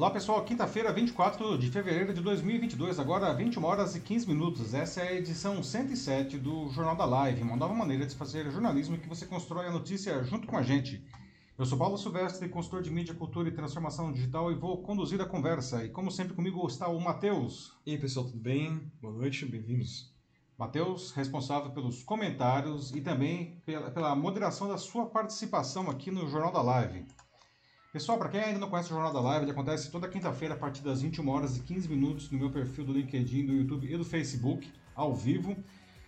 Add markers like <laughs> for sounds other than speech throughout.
Olá pessoal, quinta-feira, 24 de fevereiro de 2022, agora 21 horas e 15 minutos. Essa é a edição 107 do Jornal da Live, uma nova maneira de fazer jornalismo que você constrói a notícia junto com a gente. Eu sou Paulo Silvestre, consultor de mídia, cultura e transformação digital e vou conduzir a conversa. E como sempre comigo está o Matheus. E aí pessoal, tudo bem? Boa noite, bem-vindos. Matheus, responsável pelos comentários e também pela, pela moderação da sua participação aqui no Jornal da Live. Pessoal, para quem ainda não conhece o Jornal da Live, ele acontece toda quinta-feira a partir das 21 horas e 15 minutos no meu perfil do LinkedIn, do YouTube e do Facebook, ao vivo.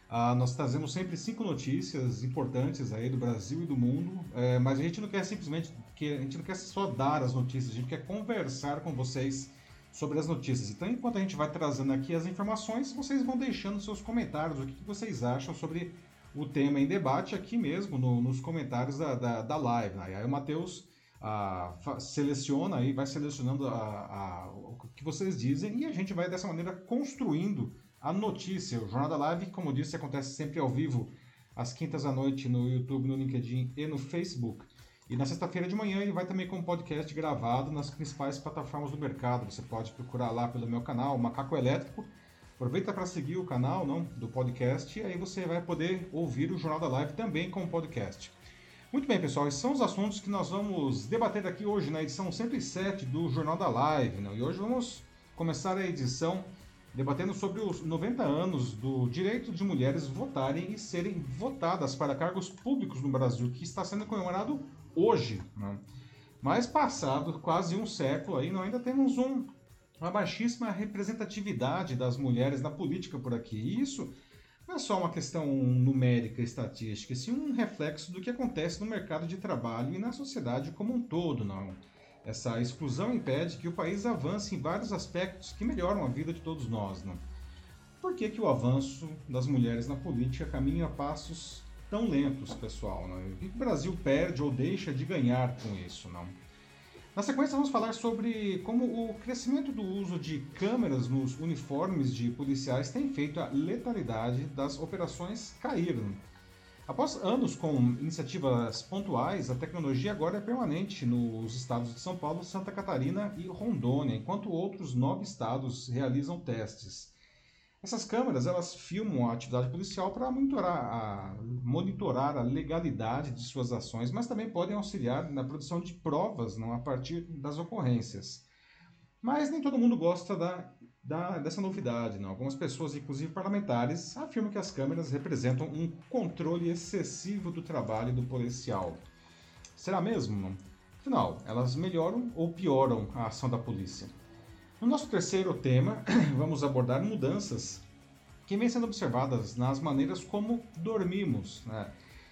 Ah, nós trazemos sempre cinco notícias importantes aí do Brasil e do mundo, é, mas a gente não quer simplesmente, que a gente não quer só dar as notícias, a gente quer conversar com vocês sobre as notícias. Então, enquanto a gente vai trazendo aqui as informações, vocês vão deixando seus comentários, o que vocês acham sobre o tema em debate aqui mesmo, no, nos comentários da, da, da live. Aí o Matheus seleciona aí, vai selecionando a, a, o que vocês dizem e a gente vai dessa maneira construindo a notícia. O Jornal da Live, como eu disse, acontece sempre ao vivo às quintas à noite no YouTube, no LinkedIn e no Facebook. E na sexta-feira de manhã ele vai também com um podcast gravado nas principais plataformas do mercado. Você pode procurar lá pelo meu canal, Macaco Elétrico. Aproveita para seguir o canal não, do podcast e aí você vai poder ouvir o Jornal da Live também com o podcast. Muito bem, pessoal, esses são os assuntos que nós vamos debater aqui hoje na edição 107 do Jornal da Live. Né? E hoje vamos começar a edição debatendo sobre os 90 anos do direito de mulheres votarem e serem votadas para cargos públicos no Brasil, que está sendo comemorado hoje. Né? Mas passado quase um século aí, nós ainda temos um, uma baixíssima representatividade das mulheres na política por aqui. E isso não é só uma questão numérica, estatística, sim um reflexo do que acontece no mercado de trabalho e na sociedade como um todo, não. Essa exclusão impede que o país avance em vários aspectos que melhoram a vida de todos nós, não. Por que, que o avanço das mulheres na política caminha a passos tão lentos, pessoal? Não? O que o Brasil perde ou deixa de ganhar com isso, não? Na sequência, vamos falar sobre como o crescimento do uso de câmeras nos uniformes de policiais tem feito a letalidade das operações cair. Após anos com iniciativas pontuais, a tecnologia agora é permanente nos estados de São Paulo, Santa Catarina e Rondônia, enquanto outros nove estados realizam testes. Essas câmeras elas filmam a atividade policial para monitorar a, monitorar a legalidade de suas ações, mas também podem auxiliar na produção de provas não, a partir das ocorrências. Mas nem todo mundo gosta da, da, dessa novidade. Não. Algumas pessoas, inclusive parlamentares, afirmam que as câmeras representam um controle excessivo do trabalho do policial. Será mesmo? Afinal, elas melhoram ou pioram a ação da polícia? No nosso terceiro tema, <clears throat> vamos abordar mudanças que vêm sendo observadas nas maneiras como dormimos. Né?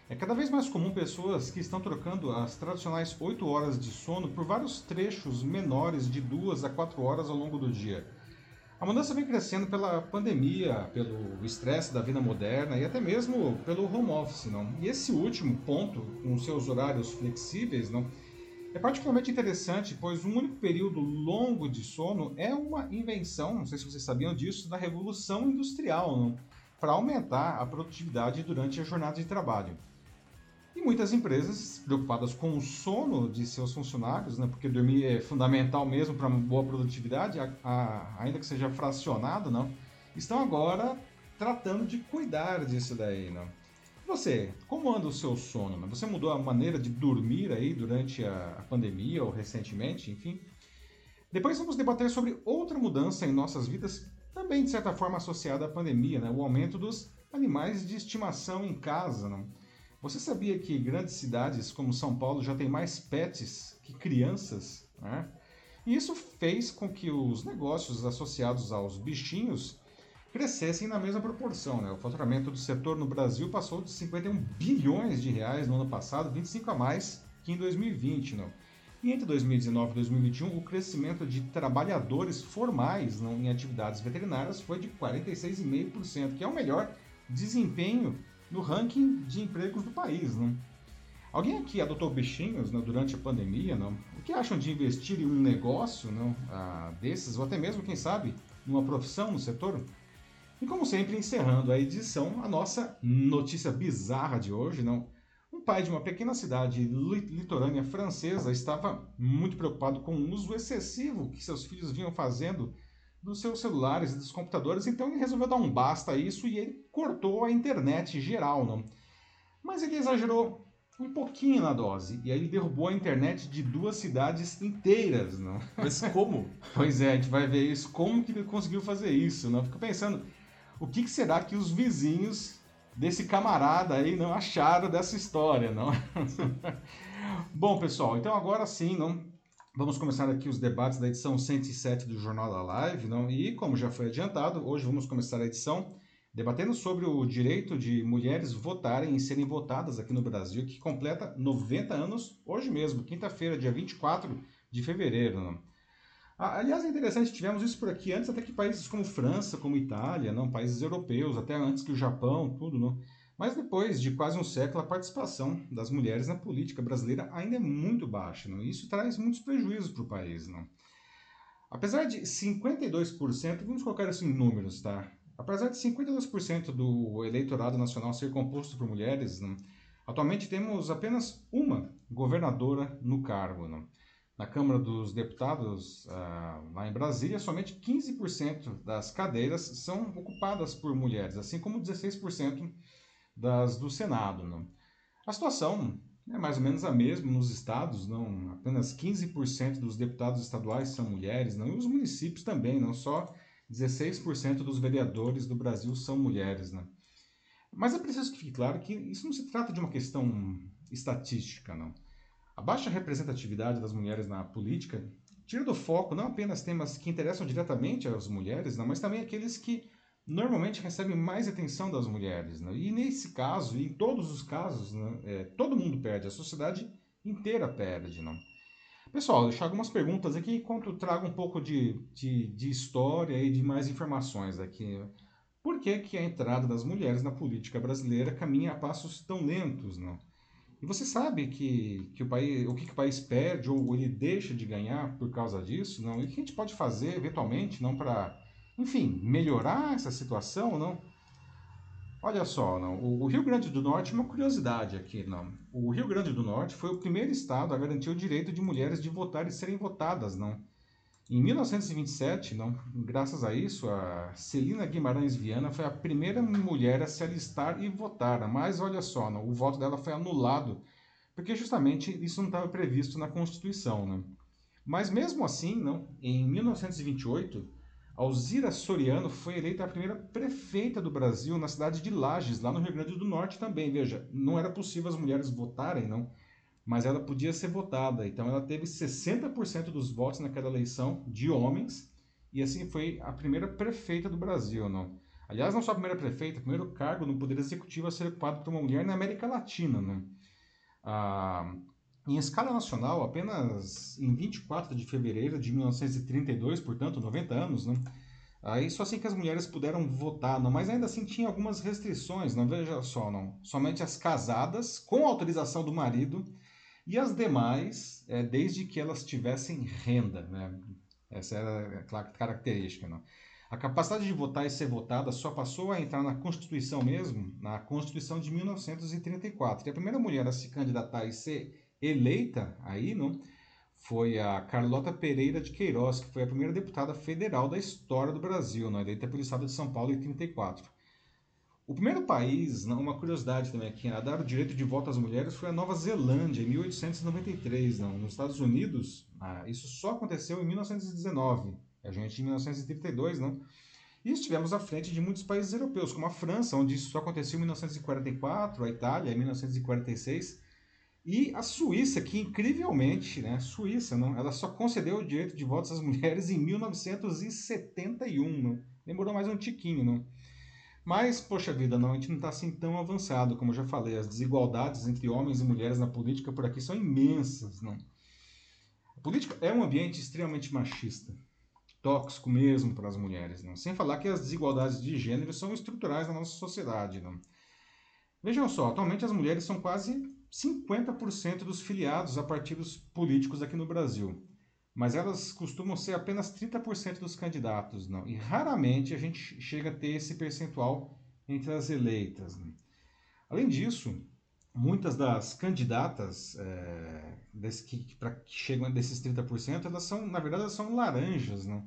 É cada vez mais comum pessoas que estão trocando as tradicionais 8 horas de sono por vários trechos menores de 2 a 4 horas ao longo do dia. A mudança vem crescendo pela pandemia, pelo estresse da vida moderna e até mesmo pelo home office. Não? E esse último ponto, com seus horários flexíveis, não, é particularmente interessante, pois um único período longo de sono é uma invenção, não sei se vocês sabiam disso, da Revolução Industrial, para aumentar a produtividade durante a jornada de trabalho. E muitas empresas, preocupadas com o sono de seus funcionários, né, porque dormir é fundamental mesmo para uma boa produtividade, a, a, ainda que seja fracionado, não, estão agora tratando de cuidar disso daí. Não. Você, como anda o seu sono? Né? Você mudou a maneira de dormir aí durante a, pandemia ou recentemente, enfim? Depois vamos debater sobre outra mudança em nossas vidas, também de certa forma associada à pandemia, né? o aumento dos animais de estimação em casa. Né? Você sabia que grandes cidades como São Paulo já têm mais pets que crianças? Né? E isso fez com que os negócios associados aos bichinhos crescessem na mesma proporção. Né? O faturamento do setor no Brasil passou de 51 bilhões de reais no ano passado, 25 a mais que em 2020. Não? E entre 2019 e 2021, o crescimento de trabalhadores formais não, em atividades veterinárias foi de 46,5%, que é o melhor desempenho no ranking de empregos do país. Não? Alguém aqui adotou bichinhos não, durante a pandemia? Não? O que acham de investir em um negócio não, ah, desses, ou até mesmo, quem sabe, numa profissão no setor? E como sempre, encerrando a edição, a nossa notícia bizarra de hoje, não? Um pai de uma pequena cidade litorânea francesa estava muito preocupado com o uso excessivo que seus filhos vinham fazendo dos seus celulares e dos computadores, então ele resolveu dar um basta a isso e ele cortou a internet geral, não? Mas ele exagerou um pouquinho na dose. E aí ele derrubou a internet de duas cidades inteiras, não? Mas como? <laughs> pois é, a gente vai ver isso. Como que ele conseguiu fazer isso, não? Fico pensando, o que, que será que os vizinhos desse camarada aí não acharam dessa história, não? <laughs> Bom, pessoal, então agora sim, não? Vamos começar aqui os debates da edição 107 do Jornal da Live, não? E como já foi adiantado, hoje vamos começar a edição debatendo sobre o direito de mulheres votarem e serem votadas aqui no Brasil, que completa 90 anos hoje mesmo, quinta-feira, dia 24 de fevereiro. Não? Aliás, é interessante, tivemos isso por aqui antes, até que países como França, como Itália, não, países europeus, até antes que o Japão, tudo, não. Mas depois de quase um século, a participação das mulheres na política brasileira ainda é muito baixa, não? isso traz muitos prejuízos para o país. Não? Apesar de 52%, vamos colocar isso em números, tá? Apesar de 52% do eleitorado nacional ser composto por mulheres, né, atualmente temos apenas uma governadora no cargo. Né? Na Câmara dos Deputados, ah, lá em Brasília, somente 15% das cadeiras são ocupadas por mulheres, assim como 16% das do Senado. Né? A situação é mais ou menos a mesma nos estados, não apenas 15% dos deputados estaduais são mulheres, não, e os municípios também, não só 16% dos vereadores do Brasil são mulheres, né? Mas é preciso que fique claro que isso não se trata de uma questão estatística, não. A baixa representatividade das mulheres na política tira do foco não apenas temas que interessam diretamente às mulheres, não, mas também aqueles que normalmente recebem mais atenção das mulheres. Né? E nesse caso, e em todos os casos, né, é, todo mundo perde, a sociedade inteira perde. Não? Pessoal, deixar algumas perguntas aqui enquanto trago um pouco de, de, de, história e de mais informações aqui. Por que, que a entrada das mulheres na política brasileira caminha a passos tão lentos, não? E você sabe que, que o, país, o que, que o país perde ou ele deixa de ganhar por causa disso, não? E o que a gente pode fazer, eventualmente, não para, enfim, melhorar essa situação, não? Olha só, não, o Rio Grande do Norte, uma curiosidade aqui, não. O Rio Grande do Norte foi o primeiro estado a garantir o direito de mulheres de votar e serem votadas, não. Em 1927, não, graças a isso, a Celina Guimarães Viana foi a primeira mulher a se alistar e votar. Mas olha só, não, o voto dela foi anulado, porque justamente isso não estava previsto na Constituição, né? Mas mesmo assim, não, em 1928, Alzira Soriano foi eleita a primeira prefeita do Brasil na cidade de Lages, lá no Rio Grande do Norte também. Veja, não era possível as mulheres votarem, não, mas ela podia ser votada. Então ela teve 60% dos votos naquela eleição de homens e assim foi a primeira prefeita do Brasil, não. Aliás, não só a primeira prefeita, o primeiro cargo no Poder Executivo a ser ocupado por uma mulher na América Latina, não. Ah, em escala nacional, apenas em 24 de fevereiro de 1932, portanto, 90 anos, né? Aí só assim que as mulheres puderam votar, não, mas ainda assim tinha algumas restrições, não veja só, não. Somente as casadas com autorização do marido e as demais, é, desde que elas tivessem renda, né? Essa era a característica, não. A capacidade de votar e ser votada só passou a entrar na Constituição mesmo, na Constituição de 1934. E a primeira mulher a se candidatar e ser eleita aí, não, foi a Carlota Pereira de Queiroz, que foi a primeira deputada federal da história do Brasil, não, eleita pelo estado de São Paulo em 34. O primeiro país, uma curiosidade também aqui, a dar o direito de voto às mulheres foi a Nova Zelândia, em 1893. Não. Nos Estados Unidos, ah, isso só aconteceu em 1919, a gente em 1932, não. E estivemos à frente de muitos países europeus, como a França, onde isso só aconteceu em 1944, a Itália em 1946, e a Suíça, que incrivelmente, né, Suíça, não, ela só concedeu o direito de voto às mulheres em 1971, não. Demorou mais um tiquinho, não. Mas, poxa vida, não, a gente não está assim tão avançado, como eu já falei. As desigualdades entre homens e mulheres na política por aqui são imensas, não. A política é um ambiente extremamente machista, tóxico mesmo para as mulheres, não. Sem falar que as desigualdades de gênero são estruturais na nossa sociedade, não. Vejam só, atualmente as mulheres são quase 50% dos filiados a partidos políticos aqui no Brasil. Mas elas costumam ser apenas 30% dos candidatos, não. E raramente a gente chega a ter esse percentual entre as eleitas. Né? Além disso, muitas das candidatas é, desse, que, pra, que chegam desses 30%, elas são, na verdade, elas são laranjas, né?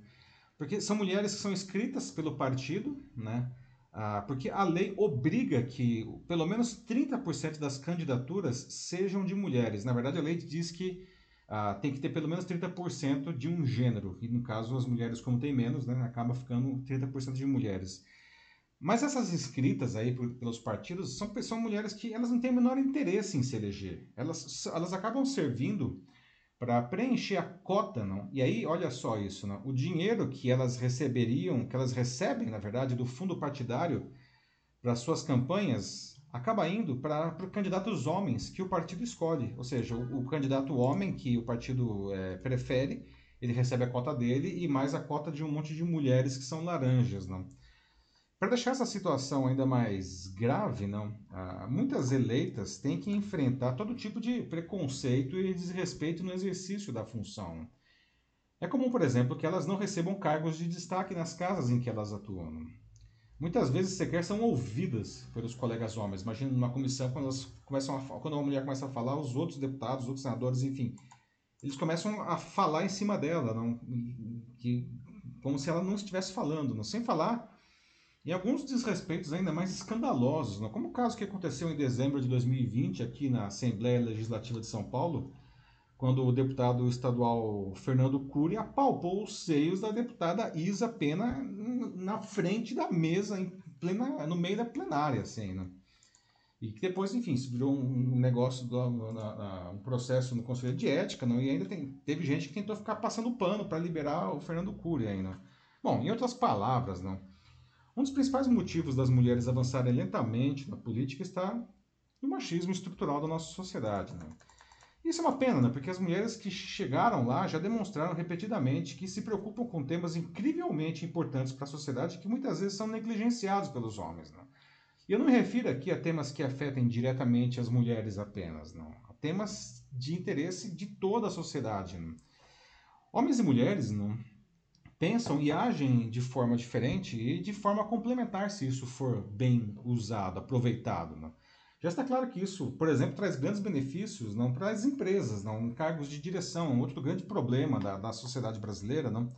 Porque são mulheres que são escritas pelo partido, né? Ah, porque a lei obriga que pelo menos 30% das candidaturas sejam de mulheres. Na verdade, a lei diz que ah, tem que ter pelo menos 30% de um gênero. E no caso, as mulheres, como tem menos, né, acaba ficando 30% de mulheres. Mas essas inscritas aí por, pelos partidos são, são mulheres que elas não têm o menor interesse em se eleger. Elas, elas acabam servindo para preencher a cota, não? E aí, olha só isso, não? O dinheiro que elas receberiam, que elas recebem, na verdade, do fundo partidário para suas campanhas, acaba indo para candidatos homens que o partido escolhe. Ou seja, o, o candidato homem que o partido é, prefere, ele recebe a cota dele e mais a cota de um monte de mulheres que são laranjas, não? Para deixar essa situação ainda mais grave, não, ah, muitas eleitas têm que enfrentar todo tipo de preconceito e desrespeito no exercício da função. É comum, por exemplo, que elas não recebam cargos de destaque nas casas em que elas atuam. Muitas vezes sequer são ouvidas pelos colegas homens. Imagina numa comissão quando elas começam a, quando uma mulher começa a falar, os outros deputados, os outros senadores, enfim, eles começam a falar em cima dela, não, que como se ela não estivesse falando, não, sem falar e alguns desrespeitos ainda mais escandalosos, não? como o caso que aconteceu em dezembro de 2020 aqui na Assembleia Legislativa de São Paulo, quando o deputado estadual Fernando Cury apalpou os seios da deputada Isa Pena na frente da mesa, em plena, no meio da plenária, assim, né? E que depois, enfim, se virou um negócio, do, um processo no Conselho de Ética, não? e ainda tem, teve gente que tentou ficar passando pano para liberar o Fernando Cury ainda. Bom, em outras palavras, não? Um dos principais motivos das mulheres avançarem lentamente na política está no machismo estrutural da nossa sociedade. Né? Isso é uma pena, né? porque as mulheres que chegaram lá já demonstraram repetidamente que se preocupam com temas incrivelmente importantes para a sociedade que muitas vezes são negligenciados pelos homens. Né? E eu não me refiro aqui a temas que afetem diretamente as mulheres apenas, não. A temas de interesse de toda a sociedade. Né? Homens e mulheres não, pensam e agem de forma diferente e de forma complementar se isso for bem usado, aproveitado. Né? Já está claro que isso, por exemplo, traz grandes benefícios não para as empresas, não cargos de direção, outro grande problema da, da sociedade brasileira, não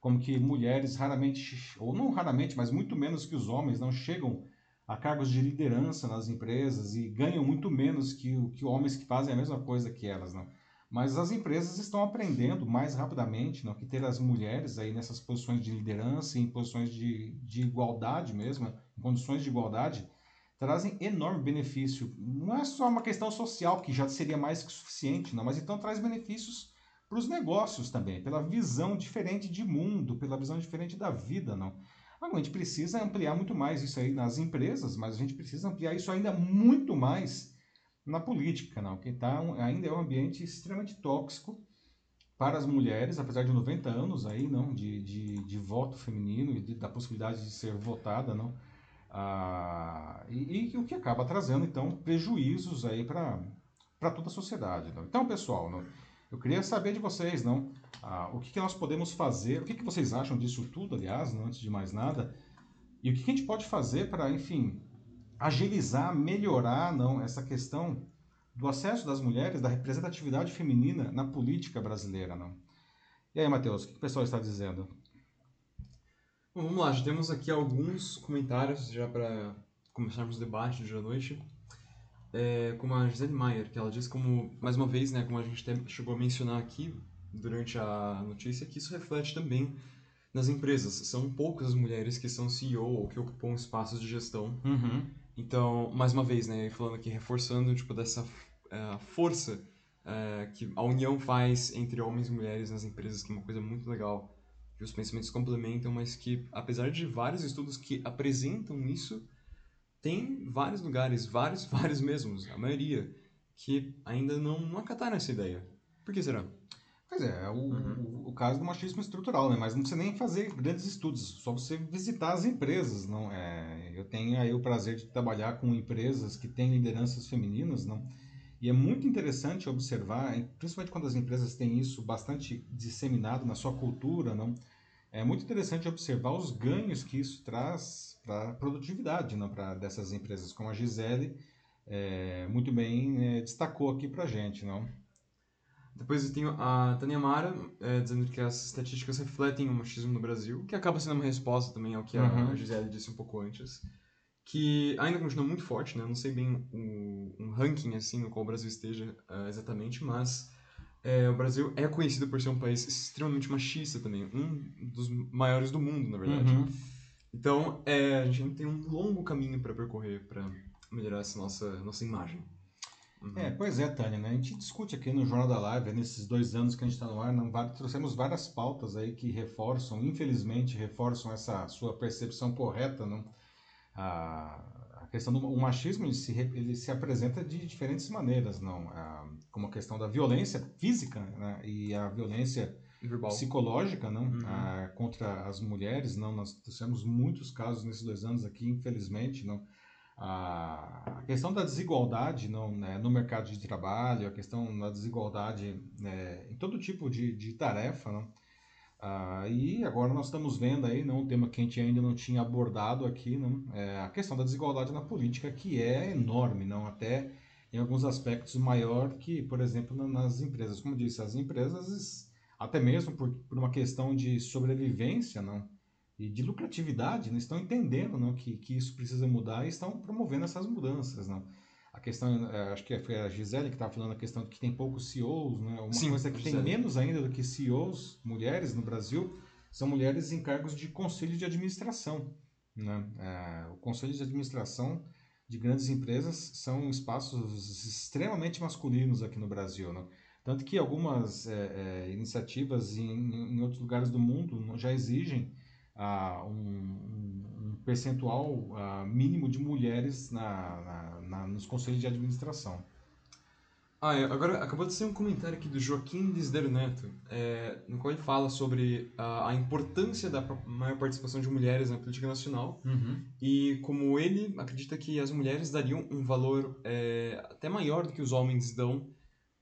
como que mulheres raramente, ou não raramente, mas muito menos que os homens, não chegam a cargos de liderança nas empresas e ganham muito menos que, que homens que fazem a mesma coisa que elas. Não? Mas as empresas estão aprendendo mais rapidamente não, que ter as mulheres aí nessas posições de liderança, em posições de, de igualdade mesmo, em condições de igualdade, trazem enorme benefício. Não é só uma questão social, que já seria mais que suficiente, não, mas então traz benefícios para os negócios também, pela visão diferente de mundo, pela visão diferente da vida, não. a gente precisa ampliar muito mais isso aí nas empresas, mas a gente precisa ampliar isso ainda muito mais na política, não, que tá ainda é um ambiente extremamente tóxico para as mulheres, apesar de 90 anos aí, não, de, de, de voto feminino e de, da possibilidade de ser votada, não, ah, e, e, o que acaba trazendo, então, prejuízos aí para toda a sociedade. Não? Então, pessoal, não, eu queria saber de vocês, não, ah, o que, que nós podemos fazer, o que, que vocês acham disso tudo, aliás, não, antes de mais nada, e o que, que a gente pode fazer para, enfim, agilizar, melhorar não essa questão do acesso das mulheres, da representatividade feminina na política brasileira, não? E aí, Matheus, o que o pessoal está dizendo? Bom, vamos lá, já temos aqui alguns comentários já para começarmos o debate de hoje à noite. É, como a Gisele Maier, que ela diz como, mais uma vez, né, como a gente chegou a mencionar aqui durante a notícia, que isso reflete também nas empresas. São poucas as mulheres que são CEO ou que ocupam espaços de gestão. Uhum. Então, mais uma vez, né, falando aqui, reforçando, tipo, dessa uh, força uh, que a união faz entre homens e mulheres nas empresas, que é uma coisa muito legal, que os pensamentos complementam, mas que, apesar de vários estudos que apresentam isso, tem vários lugares, vários, <laughs> vários mesmos, a maioria, que ainda não, não acataram essa ideia. Por que será? Pois é, é o, uhum. o, o, caso do machismo estrutural, né? Mas não precisa nem fazer grandes estudos, só você visitar as empresas, não é? Eu tenho aí o prazer de trabalhar com empresas que têm lideranças femininas, não? E é muito interessante observar, principalmente quando as empresas têm isso bastante disseminado na sua cultura, não? É muito interessante observar os ganhos que isso traz para a produtividade, não? Para dessas empresas, como a Gisele é, muito bem é, destacou aqui para gente, não? Depois eu tenho a Tânia Mara é, dizendo que as estatísticas refletem o machismo no Brasil, que acaba sendo uma resposta também ao que uhum. a Gisele disse um pouco antes, que ainda continua muito forte, né? Não sei bem o, um ranking assim no qual o Brasil esteja uh, exatamente, mas é, o Brasil é conhecido por ser um país extremamente machista também, um dos maiores do mundo, na verdade. Uhum. Então, é, a gente ainda tem um longo caminho para percorrer para melhorar essa nossa, nossa imagem. Uhum. É, pois é, Tânia, né? A gente discute aqui no Jornal da Live, nesses dois anos que a gente está no ar, não, trouxemos várias pautas aí que reforçam, infelizmente, reforçam essa sua percepção correta, não? A, a questão do o machismo ele se, ele se apresenta de diferentes maneiras, não? A, como a questão da violência física né? e a violência Verbal. psicológica, não? Uhum. A, contra as mulheres, não? Nós trouxemos muitos casos nesses dois anos aqui, infelizmente, não? a questão da desigualdade não, né, no mercado de trabalho, a questão da desigualdade né, em todo tipo de, de tarefa. Não? Ah, e agora nós estamos vendo aí não, um tema que a gente ainda não tinha abordado aqui, não, é a questão da desigualdade na política, que é enorme, não até em alguns aspectos maior que, por exemplo, nas empresas. Como disse, as empresas, até mesmo por, por uma questão de sobrevivência, não, e de lucratividade, né? estão entendendo não, que, que isso precisa mudar e estão promovendo essas mudanças. Não? A questão, é, acho que foi a Gisele que estava falando a questão de que tem poucos CEOs, né? uma Sim, coisa que Gisele. tem menos ainda do que CEOs, mulheres no Brasil, são mulheres em cargos de conselho de administração. Né? É, o conselho de administração de grandes empresas são espaços extremamente masculinos aqui no Brasil. Né? Tanto que algumas é, é, iniciativas em, em outros lugares do mundo já exigem uh, um, um, percentual uh, mínimo de mulheres na, na, na, nos conselhos de administração. Ah, é, agora acabou de ser um comentário aqui do Joaquim Desder Neto, é, no qual ele fala sobre a, a, importância da maior participação de mulheres na política nacional uhum. e como ele acredita que as mulheres dariam um valor é, até maior do que os homens dão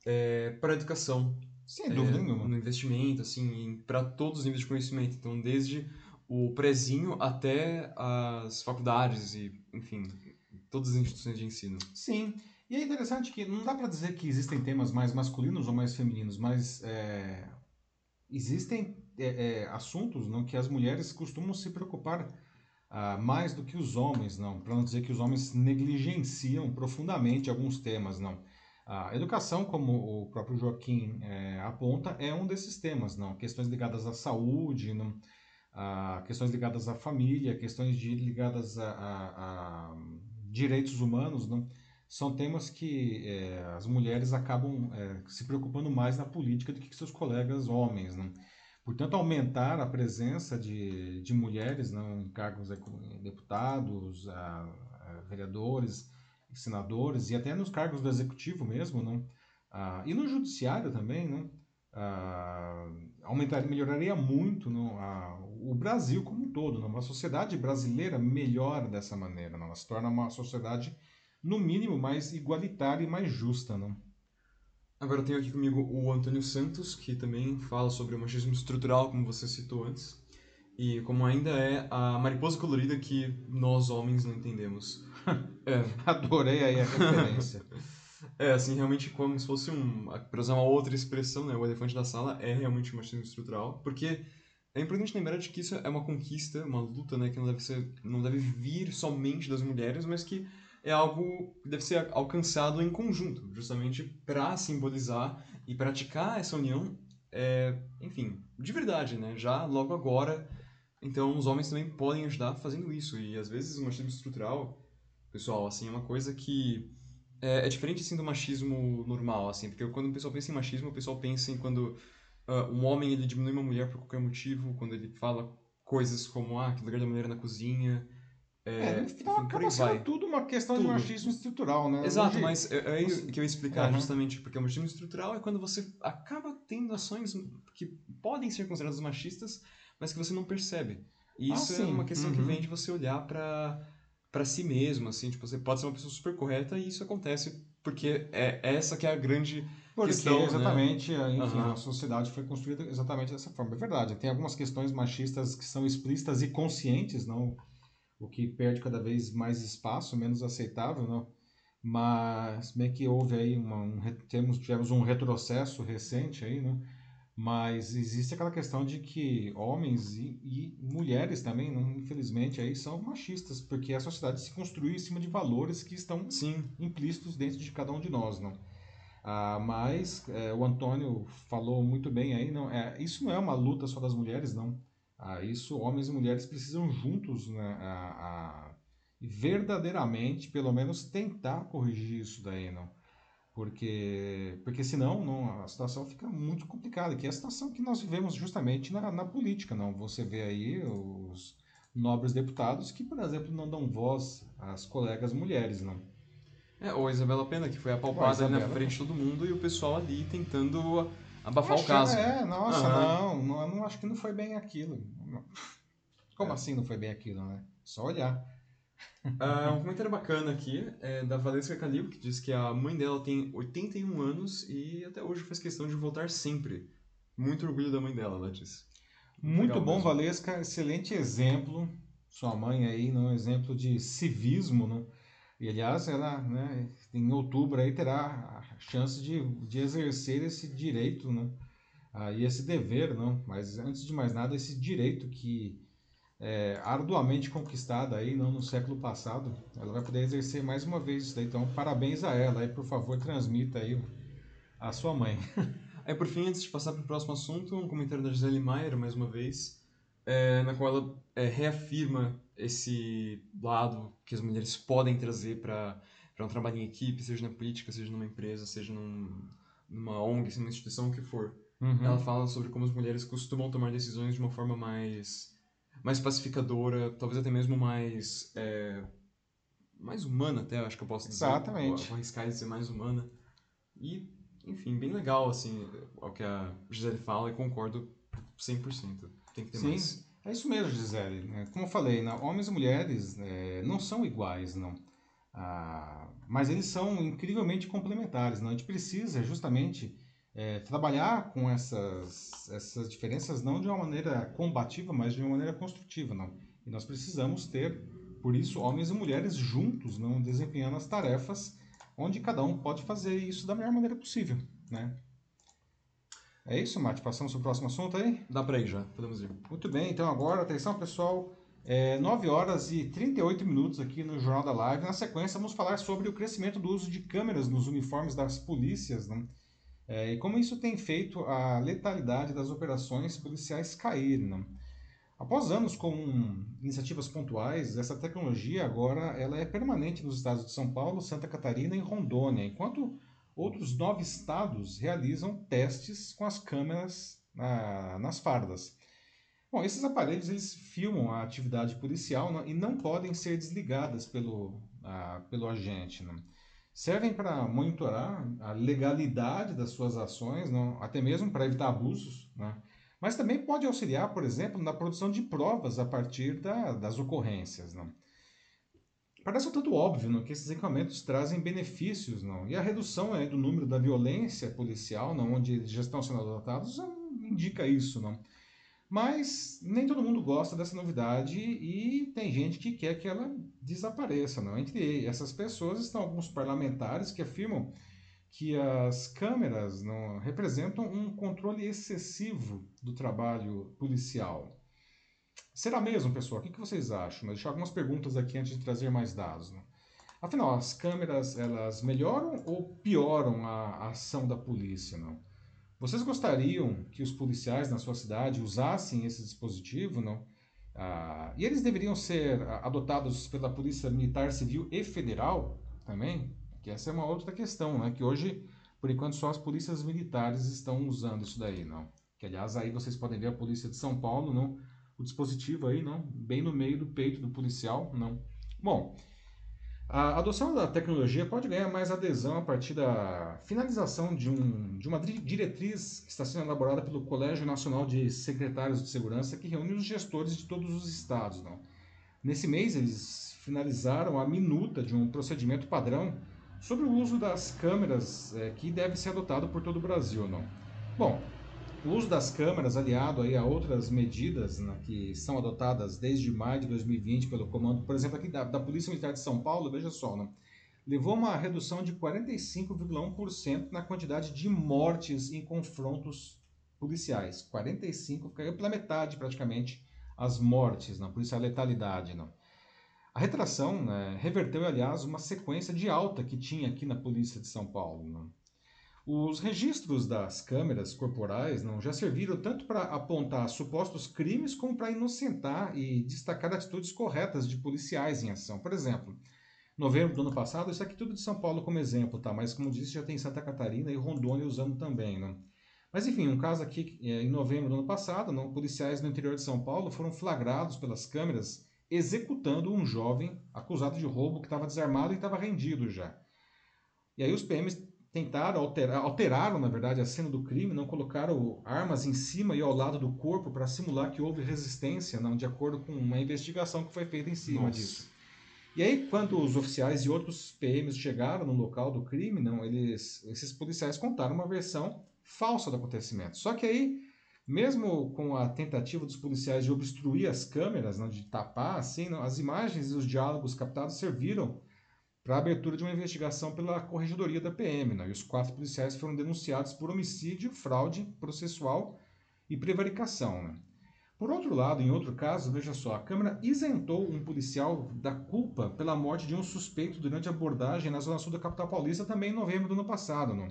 é, para a educação. Sem dúvida é, nenhuma. No investimento, assim, para todos os níveis de conhecimento. Então, desde o prezinho até as faculdades e, enfim, todas as instituições de ensino. Sim. E é interessante que não dá para dizer que existem temas mais masculinos ou mais femininos, mas é, existem é, é, assuntos não que as mulheres costumam se preocupar ah, mais do que os homens, não. Para não dizer que os homens negligenciam profundamente alguns temas, não. A educação, como o próprio Joaquim é, aponta, é um desses temas, não. Questões ligadas à saúde, não a questões ligadas à família, questões de, ligadas a, a, a, direitos humanos, não? são temas que é, as mulheres acabam é, se preocupando mais na política do que seus colegas homens. Não? Portanto, aumentar a presença de, de mulheres não, em cargos de deputados, a vereadores, senadores e até nos cargos do executivo mesmo, não? Ah, e no judiciário também, não? Ah, aumentaria, melhoraria muito no, a, o Brasil como um todo. Não? Uma sociedade brasileira melhora dessa maneira. Não? Ela se torna uma sociedade, no mínimo, mais igualitária e mais justa. Não? Agora tenho aqui comigo o Antônio Santos, que também fala sobre o machismo estrutural, como você citou antes. E como ainda é a mariposa colorida que nós homens não entendemos. <laughs> é. Adorei aí a referência. <laughs> É, assim, realmente como se fosse um. Para usar uma outra expressão, né? O elefante da sala é realmente um machismo estrutural, porque é importante lembrar de que isso é uma conquista, uma luta, né? Que não deve, ser, não deve vir somente das mulheres, mas que é algo que deve ser alcançado em conjunto, justamente para simbolizar e praticar essa união, é, enfim, de verdade, né? Já logo agora. Então, os homens também podem ajudar fazendo isso. E às vezes o machismo estrutural, pessoal, assim, é uma coisa que é, é, diferente assim do machismo normal, assim, porque quando o pessoal pensa em machismo, o pessoal pensa em quando uh, um homem ele diminui uma mulher por qualquer motivo, quando ele fala coisas como ah, que lugar da mulher na cozinha. É, é no final enfim, acaba sendo vai. tudo uma questão tudo. de machismo estrutural, né? Exato, Hoje, mas é, é você... que eu ia explicar uhum. justamente, porque o machismo estrutural é quando você acaba tendo ações que podem ser consideradas machistas, mas que você não percebe. E ah, isso é uma questão uhum. que vem de você olhar para para si mesmo, assim, tipo, você pode ser uma pessoa super correta e isso acontece porque é essa que é a grande porque questão, né? exatamente, né? enfim, uhum. a sociedade foi construída exatamente dessa forma. É verdade, tem algumas questões machistas que são explícitas e conscientes, não o que perde cada vez mais espaço, menos aceitável, não. mas bem que houve aí uma, um, temos, tivemos um retrocesso recente aí, né? Mas existe aquela questão de que homens e, e mulheres também, não, infelizmente, aí são machistas, porque a sociedade se construiu em cima de valores que estão Sim. implícitos dentro de cada um de nós, não? Ah, mas é, o Antônio falou muito bem aí, não é, isso não é uma luta só das mulheres, não. Ah, isso homens e mulheres precisam juntos, né, a, a, verdadeiramente, pelo menos tentar corrigir isso daí, não porque, porque senão não, a situação fica muito complicada, que é a situação que nós vivemos justamente na, na política. não Você vê aí os nobres deputados que, por exemplo, não dão voz às colegas mulheres. não É, ou a Isabela Pena, que foi apalpada ali na frente de todo mundo e o pessoal ali tentando abafar o caso. É, nossa, uhum. não, não, não, acho que não foi bem aquilo. Como é. assim não foi bem aquilo, né? Só olhar. Uh, um comentário bacana aqui é da Valesca Calil, que diz que a mãe dela tem 81 anos e até hoje faz questão de voltar sempre. Muito orgulho da mãe dela, ela. Muito Legal bom, mesmo. Valesca. Excelente exemplo. Sua mãe aí, um exemplo de civismo, né? E aliás, ela, né, em outubro aí terá a chance de, de exercer esse direito, né? Ah, e esse dever, não? Mas antes de mais nada, esse direito que é, arduamente conquistada aí, não no século passado, ela vai poder exercer mais uma vez isso daí. Então, parabéns a ela e por favor transmita aí a sua mãe. Aí, por fim, antes de passar para o próximo assunto, um comentário da Gisele Maier, mais uma vez, é, na qual ela é, reafirma esse lado que as mulheres podem trazer para um trabalho em equipe, seja na política, seja numa empresa, seja num, numa ONG, seja numa instituição, o que for. Uhum. Ela fala sobre como as mulheres costumam tomar decisões de uma forma mais mais pacificadora, talvez até mesmo mais é, mais humana até, acho que eu posso dizer. Exatamente. Vou arriscar dizer mais humana. E, enfim, bem legal, assim, o que a Gisele fala e concordo 100%. Tem que ter Sim, mais. é isso mesmo, Gisele. É, como eu falei, né, homens e mulheres é, não são iguais, não. Ah, mas eles são incrivelmente complementares, não? A gente precisa justamente é, trabalhar com essas, essas diferenças não de uma maneira combativa, mas de uma maneira construtiva, não. E nós precisamos ter, por isso, homens e mulheres juntos, não desempenhando as tarefas, onde cada um pode fazer isso da melhor maneira possível, né? É isso, Mate? Passamos para o próximo assunto aí? Dá para ir já, podemos ir. Muito bem, então agora, atenção pessoal, é, 9 horas e 38 minutos aqui no Jornal da Live. Na sequência, vamos falar sobre o crescimento do uso de câmeras nos uniformes das polícias, né? É, e como isso tem feito a letalidade das operações policiais cair. Né? Após anos com iniciativas pontuais, essa tecnologia agora ela é permanente nos estados de São Paulo, Santa Catarina e Rondônia, enquanto outros nove estados realizam testes com as câmeras na, nas fardas. Bom, esses aparelhos eles filmam a atividade policial né, e não podem ser desligadas pelo, a, pelo agente. Né? Servem para monitorar a legalidade das suas ações, não, até mesmo para evitar abusos, né? mas também pode auxiliar, por exemplo, na produção de provas a partir da, das ocorrências. Não? Parece um tanto óbvio não, que esses equipamentos trazem benefícios, não? e a redução é, do número da violência policial, não, onde eles já estão sendo adotados, indica isso. Não? Mas nem todo mundo gosta dessa novidade e tem gente que quer que ela desapareça. Não? Entre essas pessoas estão alguns parlamentares que afirmam que as câmeras não representam um controle excessivo do trabalho policial. Será mesmo, pessoal? O que vocês acham? Vou deixar algumas perguntas aqui antes de trazer mais dados. Afinal, as câmeras elas melhoram ou pioram a ação da polícia? Não? Vocês gostariam que os policiais na sua cidade usassem esse dispositivo, não? Ah, e eles deveriam ser adotados pela Polícia Militar Civil e Federal também? Que essa é uma outra questão, né? Que hoje, por enquanto, só as polícias militares estão usando isso daí, não? Que aliás aí vocês podem ver a Polícia de São Paulo, não? O dispositivo aí, não? Bem no meio do peito do policial, não? Bom, a adoção da tecnologia pode ganhar mais adesão a partir da finalização de, um, de uma diretriz que está sendo elaborada pelo Colégio Nacional de Secretários de Segurança, que reúne os gestores de todos os estados. Não? Nesse mês, eles finalizaram a minuta de um procedimento padrão sobre o uso das câmeras é, que deve ser adotado por todo o Brasil. Não? Bom, o uso das câmeras, aliado aí a outras medidas né, que são adotadas desde maio de 2020 pelo comando, por exemplo, aqui da, da, Polícia Militar de São Paulo, veja só, né, levou a uma redução de 45,1% na quantidade de mortes em confrontos policiais. 45, caiu pela metade praticamente as mortes, não, por isso a letalidade. Não. A retração né, reverteu, aliás, uma sequência de alta que tinha aqui na Polícia de São Paulo. Não. Os registros das câmeras corporais não já serviram tanto para apontar supostos crimes como para inocentar e destacar atitudes corretas de policiais em ação. Por exemplo, novembro do ano passado, isso aqui tudo de São Paulo como exemplo, tá? Mas como disse, já tem Santa Catarina e Rondônia usando também, né? Mas enfim, um caso aqui é, em novembro do ano passado, não, policiais no interior de São Paulo foram flagrados pelas câmeras executando um jovem acusado de roubo que estava desarmado e estava rendido já. E aí os PMs tentaram alterar, alteraram na verdade a cena do crime, não colocaram armas em cima e ao lado do corpo para simular que houve resistência, não de acordo com uma investigação que foi feita em cima Nossa. disso. E aí, quando os oficiais e outros PMs chegaram no local do crime, não, eles, esses policiais contaram uma versão falsa do acontecimento. Só que aí, mesmo com a tentativa dos policiais de obstruir as câmeras, não, de tapar, assim, não, as imagens e os diálogos captados serviram para a abertura de uma investigação pela corregedoria da PM. Não, e os quatro policiais foram denunciados por homicídio, fraude processual e prevaricação. Né? Por outro lado, em outro caso, veja só, a Câmara isentou um policial da culpa pela morte de um suspeito durante abordagem na zona sul da capital paulista também em novembro do ano passado. Não?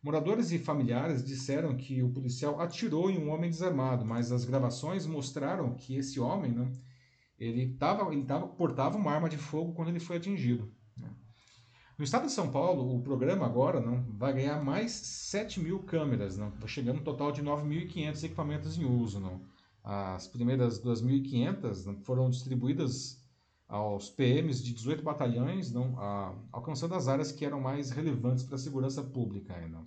Moradores e familiares disseram que o policial atirou em um homem desarmado, mas as gravações mostraram que esse homem, né, ele, tava, ele tava, portava uma arma de fogo quando ele foi atingido. No estado de São Paulo, o programa agora não vai ganhar mais 7 mil câmeras, não, chegando um total de 9.500 equipamentos em uso. Não. As primeiras 2.500 foram distribuídas aos PMs de 18 batalhões, não, a, alcançando as áreas que eram mais relevantes para a segurança pública. Não.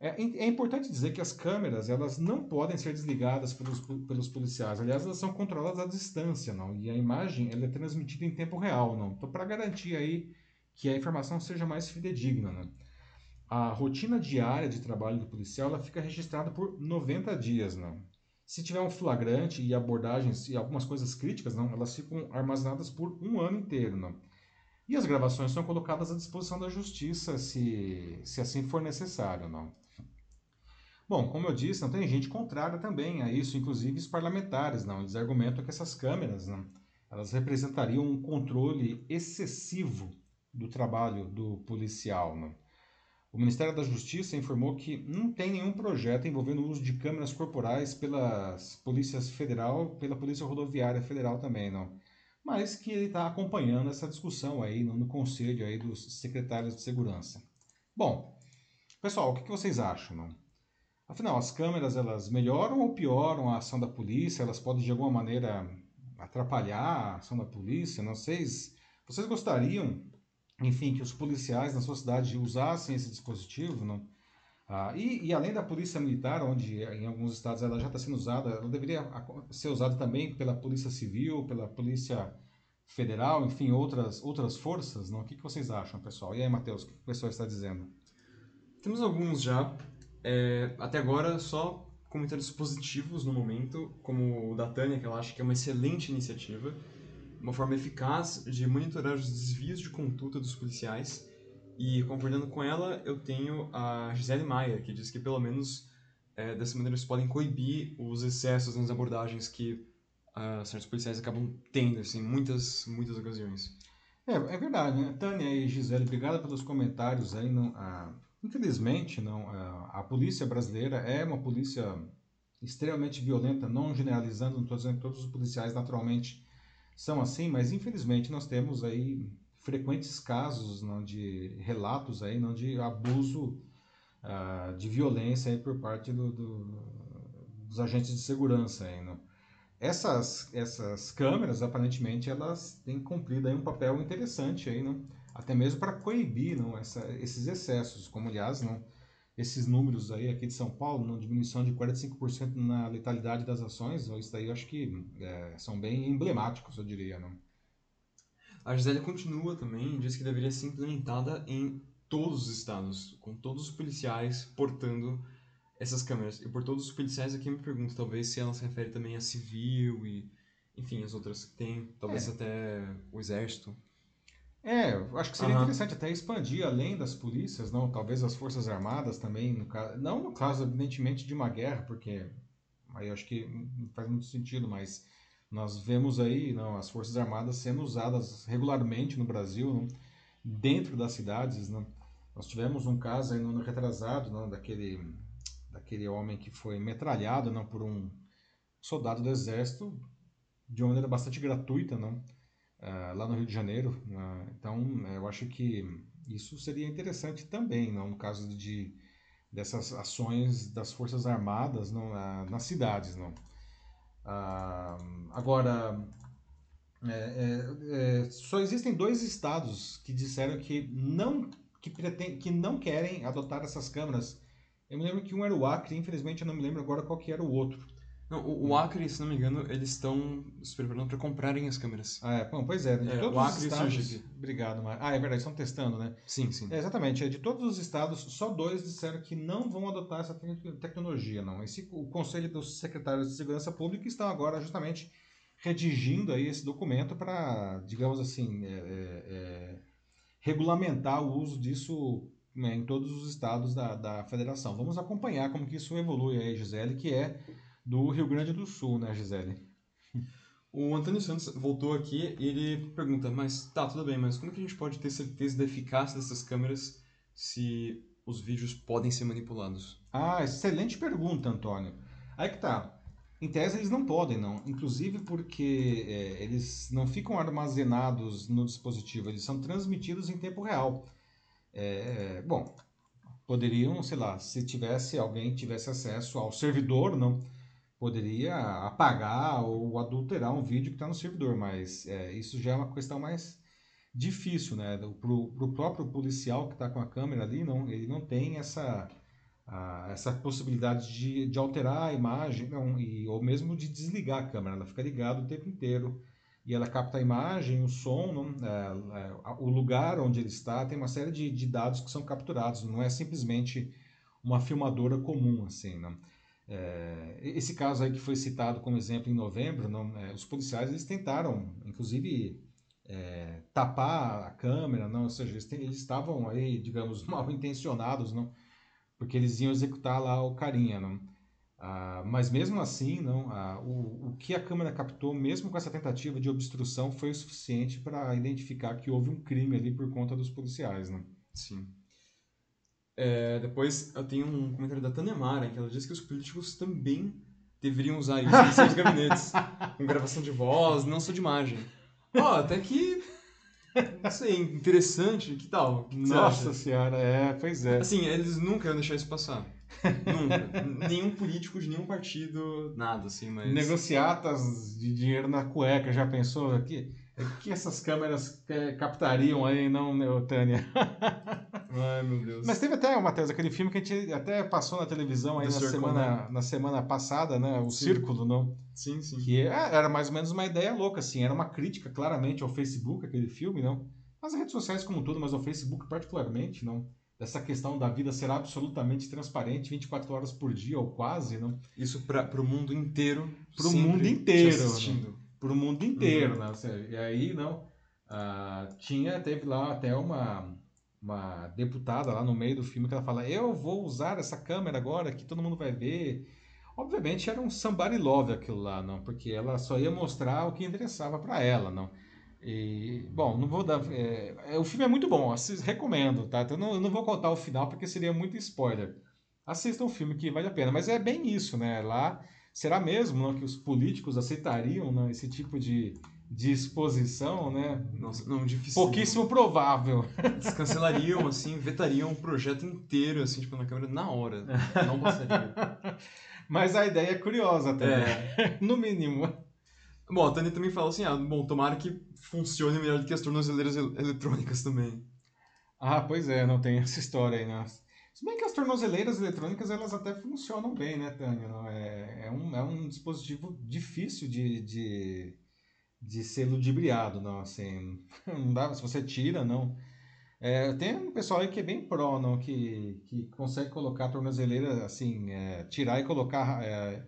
É, é, importante dizer que as câmeras elas não podem ser desligadas pelos, pelos policiais. Aliás, elas são controladas à distância, não. E a imagem ela é transmitida em tempo real, não. Então, para garantir aí que a informação seja mais fidedigna, né? A rotina diária de trabalho do policial ela fica registrada por 90 dias, não. Se tiver um flagrante e abordagens e algumas coisas críticas, não, elas ficam armazenadas por um ano inteiro, não. E as gravações são colocadas à disposição da justiça se, se assim for necessário, não. Bom, como eu disse, não tem gente contrária também a isso, inclusive os parlamentares, não. Eles argumentam que essas câmeras, não, elas representariam um controle excessivo do trabalho do policial, não. O Ministério da Justiça informou que não tem nenhum projeto envolvendo o uso de câmeras corporais pelas polícias federal, pela Polícia Rodoviária Federal também, não. Mas que ele está acompanhando essa discussão aí no, no, conselho aí dos secretários de segurança. Bom, pessoal, o que, que vocês acham, não? Afinal, as câmeras elas melhoram ou pioram a ação da polícia? Elas podem de alguma maneira atrapalhar a ação da polícia? Não sei. Vocês gostariam enfim, que os policiais na sua cidade usassem esse dispositivo, não? Ah, e, e, além da polícia militar, onde em alguns estados ela já está sendo usada, ela deveria ser usada também pela polícia civil, pela polícia federal, enfim, outras, outras forças, não? O que, que vocês acham, pessoal? E aí, Matheus, o que o pessoal está dizendo? Temos alguns já. É, até agora, só comentários positivos no momento, como o da Tânia, que ela acha que é uma excelente iniciativa uma forma eficaz de monitorar os desvios de conduta dos policiais. E concordando com ela, eu tenho a Gisele Maia, que diz que pelo menos é, dessa maneira eles podem coibir os excessos nas abordagens que uh, certos policiais acabam tendo, assim, muitas, muitas ocasiões. É, é verdade, né? Tânia e Gisele, obrigada pelos comentários aí. Não, ah, infelizmente, não, ah, a polícia brasileira é uma polícia extremamente violenta, não generalizando, não estou dizendo que todos os policiais naturalmente são assim, mas infelizmente nós temos aí frequentes casos não, de relatos aí não de abuso uh, de violência aí por parte do, do, dos agentes de segurança aí, não. Essas, essas câmeras, aparentemente, elas têm cumprido aí um papel interessante aí, não? até mesmo para coibir não, essa, esses excessos, como aliás não, esses números aí aqui de São Paulo, uma diminuição de 45% na letalidade das ações, isso daí eu acho que é, são bem emblemáticos, eu diria, não? A Gisele continua também, diz que deveria ser implementada em todos os estados, com todos os policiais portando essas câmeras. E por todos os policiais aqui eu me pergunto, talvez se ela se refere também a civil e, enfim, as outras que tem, talvez é. até o exército. É, eu acho que seria interessante até expandir além das polícias, não? Talvez as forças armadas também, no caso, não no caso evidentemente de uma guerra, porque aí eu acho que não faz muito sentido, mas nós vemos aí, não, as forças armadas sendo usadas regularmente no Brasil, não? dentro das cidades, não? Nós tivemos um caso aí no ano retrasado, não, daquele daquele homem que foi metralhado, não, por um soldado do exército de uma maneira bastante gratuita, não? Uh, lá no Rio de Janeiro. Uh, então, eu acho que isso seria interessante também, não? no caso de dessas ações das Forças Armadas não? Nas cidades. Não? agora, é, é, é, só existem dois estados que disseram que não, que, pretend, que não querem adotar essas câmeras. Eu me lembro que um era o Acre, infelizmente eu não me lembro agora qual que era o outro. Não, o, o, Acre, se não me engano, eles estão se preparando para comprarem as câmeras. Ah, é. Bom, pois é. De é, todos o Acre os estados... Obrigado, Mar... Ah, é verdade, estão testando, né? Sim, sim. É, exatamente. É, de todos os estados, só dois disseram que não vão adotar essa te tecnologia, não. Esse, o Conselho dos Secretários de Segurança Pública estão agora justamente redigindo aí esse documento para, digamos assim, é, é, é, regulamentar o uso disso né, em todos os estados da, da federação. Vamos acompanhar como que isso evolui aí, Gisele, que é do Rio Grande do Sul, né, Gisele? O Antônio Santos voltou aqui e ele pergunta, mas tá, tudo bem, mas como é que a gente pode ter certeza da eficácia dessas câmeras se os vídeos podem ser manipulados? Ah, excelente pergunta, Antônio. Aí que tá. Em tese eles não podem, não. Inclusive porque é, eles não ficam armazenados no dispositivo, eles são transmitidos em tempo real. É, bom, poderiam, sei lá, se tivesse alguém tivesse acesso ao servidor, não poderia apagar ou adulterar um vídeo que está no servidor, mas é, isso já é uma questão mais difícil, né? Para o próprio policial que está com a câmera ali, não, ele não tem essa, a, essa possibilidade de, de alterar a imagem não, e, ou mesmo de desligar a câmera, ela fica ligada o tempo inteiro e ela capta a imagem, o som, não, é, é, o lugar onde ele está, tem uma série de, de dados que são capturados, não é simplesmente uma filmadora comum, assim, não. É, esse caso aí que foi citado como exemplo em novembro, não, é, os policiais eles tentaram, inclusive, é, tapar a câmera, não, ou seja, eles, eles, estavam aí, digamos, <laughs> mal intencionados, não, porque eles iam executar lá o carinha, não. Ah, mas mesmo assim, não, ah, o, o que a câmera captou, mesmo com essa tentativa de obstrução, foi o suficiente para identificar que houve um crime ali por conta dos policiais, não. Sim. É, depois eu tenho um comentário da Tânia Mara, que ela diz que os políticos também deveriam usar isso em seus <laughs> gabinetes, com gravação de voz, não só de imagem. Ó, oh, até que. Não sei, interessante, que tal? Que Nossa senhora, é, pois é. Assim, eles nunca iam deixar isso passar. Nunca. <laughs> nenhum político de nenhum partido, nada, assim, mas. Negociatas de dinheiro na cueca, já pensou aqui? O que essas câmeras captariam aí, não, né, Tânia? <laughs> Ai, meu Deus. Mas teve até, Matheus, aquele filme que a gente até passou na televisão aí na semana, né? na semana passada, né? O sim. Círculo, não? Sim, sim. Que é, era mais ou menos uma ideia louca, assim. Era uma crítica, claramente, ao Facebook, aquele filme, não? As redes sociais como um todo, mas ao Facebook particularmente, não? Dessa questão da vida ser absolutamente transparente 24 horas por dia, ou quase, não? Isso para o mundo inteiro. Para o mundo inteiro. Para o mundo inteiro, uhum. né? E aí, não, ah, tinha, teve lá até uma, uma deputada lá no meio do filme que ela fala, eu vou usar essa câmera agora que todo mundo vai ver. Obviamente era um somebody love aquilo lá, não, porque ela só ia mostrar o que interessava para ela, não. E, bom, não vou dar. É, é, o filme é muito bom, recomendo, tá? Então, não, eu não vou contar o final porque seria muito spoiler. Assistam o filme que vale a pena, mas é bem isso, né? Lá Será mesmo não, que os políticos aceitariam não, esse tipo de, de exposição, né? Nossa, não, difícil. Pouquíssimo provável. <laughs> Eles cancelariam, assim, vetariam um projeto inteiro, assim, tipo, na câmera na hora. Não passaria. <laughs> Mas a ideia é curiosa também. É. <laughs> no mínimo. Bom, a Tânia também fala assim, ah, bom, tomara que funcione melhor do que as tornozeleiras eletrônicas também. Ah, pois é, não tem essa história aí, né? Se bem que as tornozeleiras eletrônicas elas até funcionam bem, né, Tânia? É, é, um, é um dispositivo difícil de, de, de ser ludibriado, não, assim, <laughs> não dá, se você tira, não. É, tem um pessoal aí que é bem pró, não, que, que consegue colocar a tornozeleira, assim, é, tirar e colocar é,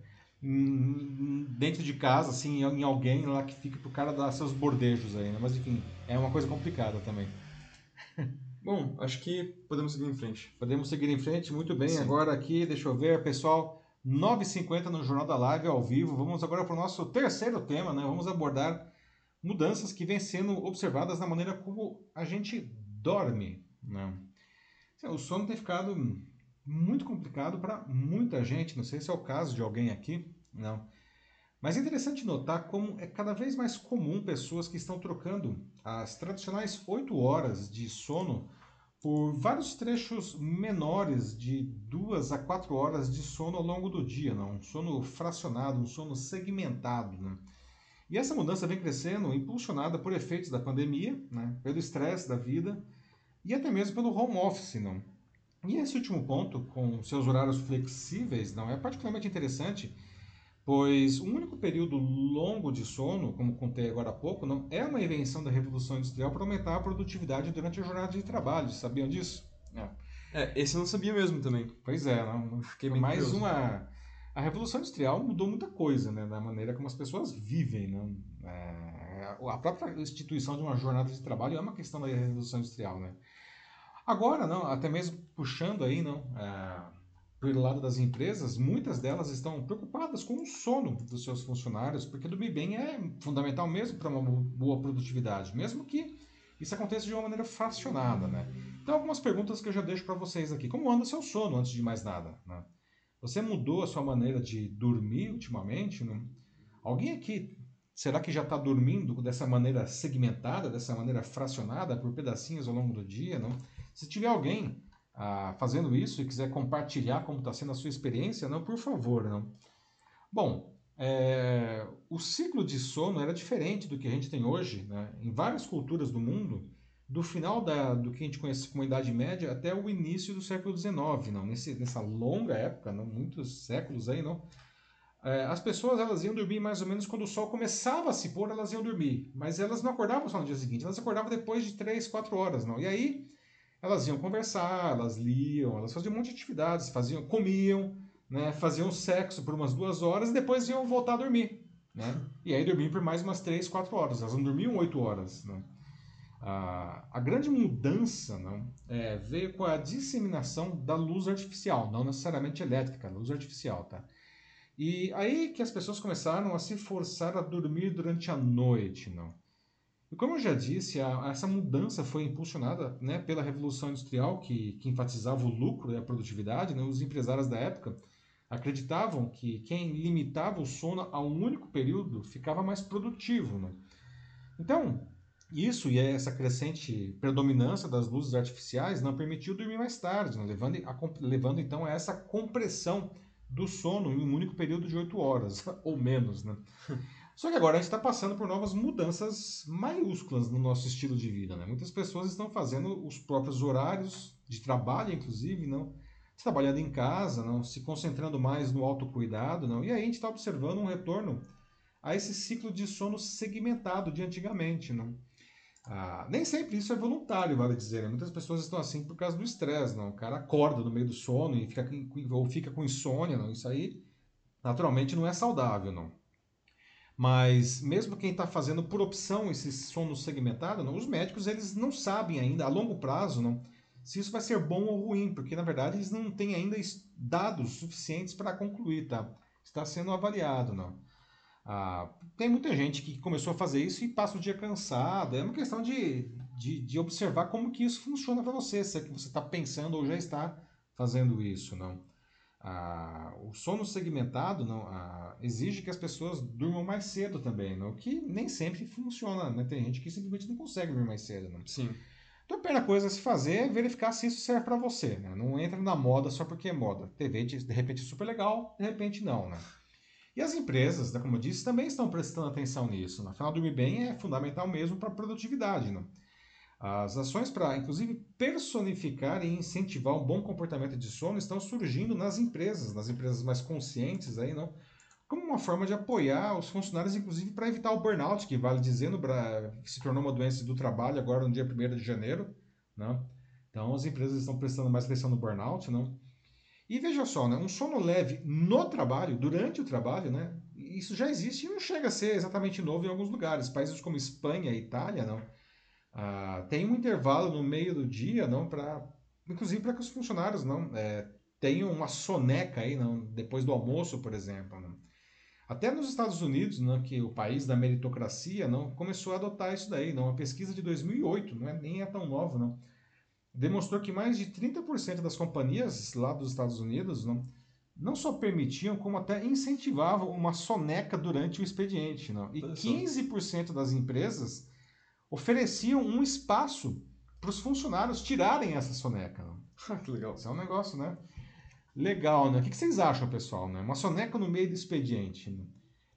dentro de casa, assim, em alguém lá que fica pro cara dar seus bordejos aí, né? Mas enfim, é uma coisa complicada também. <laughs> Bom, acho que podemos seguir em frente. Podemos seguir em frente, muito bem. Sim. Agora aqui, deixa eu ver, pessoal, 9h50 no Jornal da Live ao vivo. Vamos agora para o nosso terceiro tema, né? Vamos abordar mudanças que vêm sendo observadas na maneira como a gente dorme, né? O sono tem ficado muito complicado para muita gente, não sei se é o caso de alguém aqui, não. Mas é interessante notar como é cada vez mais comum pessoas que estão trocando as tradicionais 8 horas de sono por vários trechos menores de 2 a 4 horas de sono ao longo do dia, não? um sono fracionado, um sono segmentado. Né? E essa mudança vem crescendo, impulsionada por efeitos da pandemia, né? pelo estresse da vida e até mesmo pelo home office. Não? E esse último ponto, com seus horários flexíveis, não é particularmente interessante, pois um único período longo de sono, como contei agora há pouco, não é uma invenção da Revolução Industrial para aumentar a produtividade durante a jornada de trabalho. Sabiam disso? É. é esse eu não sabia mesmo também. Pois é, não, fiquei mais curioso. uma. A Revolução Industrial mudou muita coisa, né, da maneira como as pessoas vivem, né? É, a própria instituição de uma jornada de trabalho é uma questão da Revolução Industrial, né? Agora, não, até mesmo puxando aí, não, é, pelo lado das empresas, muitas delas estão preocupadas com o sono dos seus funcionários, porque dormir bem é fundamental mesmo para uma boa produtividade, mesmo que isso aconteça de uma maneira fracionada, né? Então, algumas perguntas que eu já deixo para vocês aqui. Como anda seu sono, antes de mais nada? Né? Você mudou a sua maneira de dormir ultimamente? Né? Alguém aqui, será que já está dormindo dessa maneira segmentada, dessa maneira fracionada, por pedacinhos ao longo do dia? Se tiver alguém ah, fazendo isso e quiser compartilhar como está sendo a sua experiência, não, por favor, não. Bom, é, o ciclo de sono era diferente do que a gente tem hoje, né? Em várias culturas do mundo, do final da, do que a gente conhece como Idade Média até o início do século XIX, não? Nesse, nessa longa época, não? muitos séculos aí, não? É, as pessoas elas iam dormir mais ou menos quando o sol começava a se pôr, elas iam dormir, mas elas não acordavam só no dia seguinte, elas acordavam depois de 3, 4 horas, não? E aí elas iam conversar, elas liam, elas faziam um monte de atividades, faziam, comiam, né, faziam sexo por umas duas horas e depois iam voltar a dormir. Né? E aí dormiam por mais umas três, quatro horas. Elas não dormiam oito horas. Né? A, a grande mudança não, é, veio com a disseminação da luz artificial, não necessariamente elétrica, luz artificial. Tá? E aí que as pessoas começaram a se forçar a dormir durante a noite. Não? Como eu já disse, a, essa mudança foi impulsionada né, pela Revolução Industrial, que, que enfatizava o lucro e a produtividade. Né? Os empresários da época acreditavam que quem limitava o sono a um único período ficava mais produtivo. Né? Então, isso e essa crescente predominância das luzes artificiais não permitiu dormir mais tarde, né? levando, a, levando então a essa compressão do sono em um único período de oito horas, <laughs> ou menos. Né? Só que agora a gente está passando por novas mudanças maiúsculas no nosso estilo de vida. Né? Muitas pessoas estão fazendo os próprios horários de trabalho, inclusive, não trabalhando em casa, não se concentrando mais no autocuidado, não. E aí a gente está observando um retorno a esse ciclo de sono segmentado de antigamente, não. Ah, nem sempre isso é voluntário, vale dizer. Né? Muitas pessoas estão assim por causa do estresse. O cara acorda no meio do sono e fica ou fica com insônia, não. Isso aí naturalmente não é saudável, não. Mas mesmo quem está fazendo por opção esse sono segmentado, não, os médicos eles não sabem ainda a longo prazo não, se isso vai ser bom ou ruim, porque na verdade eles não têm ainda dados suficientes para concluir, tá? Está sendo avaliado, não. Ah, tem muita gente que começou a fazer isso e passa o dia cansado. É uma questão de, de, de observar como que isso funciona para você, se é que você está pensando ou já está fazendo isso, não o sono segmentado não, exige que as pessoas durmam mais cedo também, não, que nem sempre funciona. Né? Tem gente que simplesmente não consegue dormir mais cedo. Não. Sim. Então a primeira coisa a se fazer é verificar se isso serve para você. Né? Não entra na moda só porque é moda. TV de repente é super legal, de repente não. Né? E as empresas, né, como eu disse, também estão prestando atenção nisso. Né? Afinal, dormir bem é fundamental mesmo para a produtividade. Não? As ações para, inclusive, personificar e incentivar um bom comportamento de sono estão surgindo nas empresas, nas empresas mais conscientes aí, não? Como uma forma de apoiar os funcionários, inclusive para evitar o burnout, que vale dizendo, se tornou uma doença do trabalho agora no dia 1 de janeiro, não? Então as empresas estão prestando mais atenção no burnout, não? E veja só, né, um sono leve no trabalho, durante o trabalho, né, isso já existe e não chega a ser exatamente novo em alguns lugares. Países como Espanha e Itália, não, ah, tem um intervalo no meio do dia, não, para inclusive para que os funcionários não é, tenham uma soneca aí, não, depois do almoço, por exemplo. Não. Até nos Estados Unidos, não, que o país da meritocracia, não começou a adotar isso daí. Não, uma pesquisa de 2008, não é, nem é tão nova, não demonstrou que mais de 30% das companhias lá dos Estados Unidos não, não só permitiam, como até incentivavam uma soneca durante o expediente. Não? E 15% das empresas ofereciam um espaço para os funcionários tirarem essa soneca. <laughs> Que legal. Isso é um negócio, né? Legal, né? O que vocês acham, pessoal? Né? Uma soneca no meio do expediente. Né?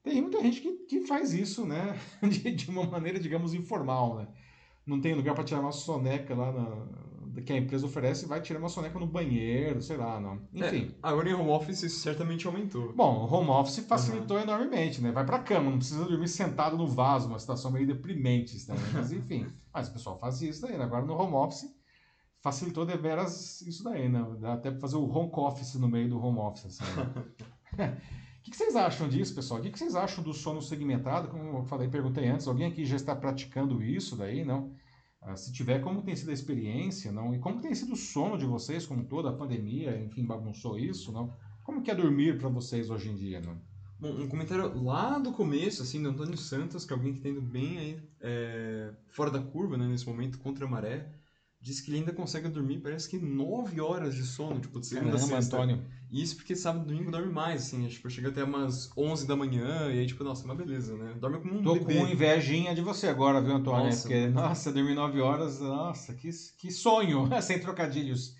Tem muita gente que, que faz isso, né? <laughs> De, de uma maneira, digamos, informal, né? Não tem lugar para tirar uma soneca lá na, que a empresa oferece vai tirar uma soneca no banheiro, sei lá, não. Enfim. É, agora em home office isso certamente aumentou. Bom, o home office facilitou uhum. enormemente, né? Vai pra cama, não precisa dormir sentado no vaso, uma situação meio deprimente, né? Mas enfim, <laughs> mas o pessoal faz isso daí, né? Agora no home office facilitou deveras isso daí, né? Dá até pra fazer o home office no meio do home office, assim, né? <laughs> O que, vocês acham disso, pessoal? O que, que vocês acham do sono segmentado? Como eu falei, perguntei antes, alguém aqui já está praticando isso daí, não? Ah, se tiver, como tem sido a experiência, não? E como tem sido o sono de vocês, como toda a pandemia, enfim, bagunçou isso, não? Como que é dormir para vocês hoje em dia, não? Bom, um comentário lá do começo, assim, do Antônio Santos, que é alguém que está indo bem aí, é, fora da curva, né, nesse momento, contra a maré, diz que ele ainda consegue dormir, parece que 9 horas de sono, tipo, de segunda Caramba, a sexta. Antônio. E isso porque sábado e domingo dorme mais, assim, tipo, chega até umas 11 da manhã, e aí, tipo, nossa, uma beleza, né? Dorme como um Tô bebê. com invejinha de você agora, viu, Antônio? Nossa, Porque, nossa, dormir 9 horas, nossa, que, que sonho, <laughs> sem trocadilhos.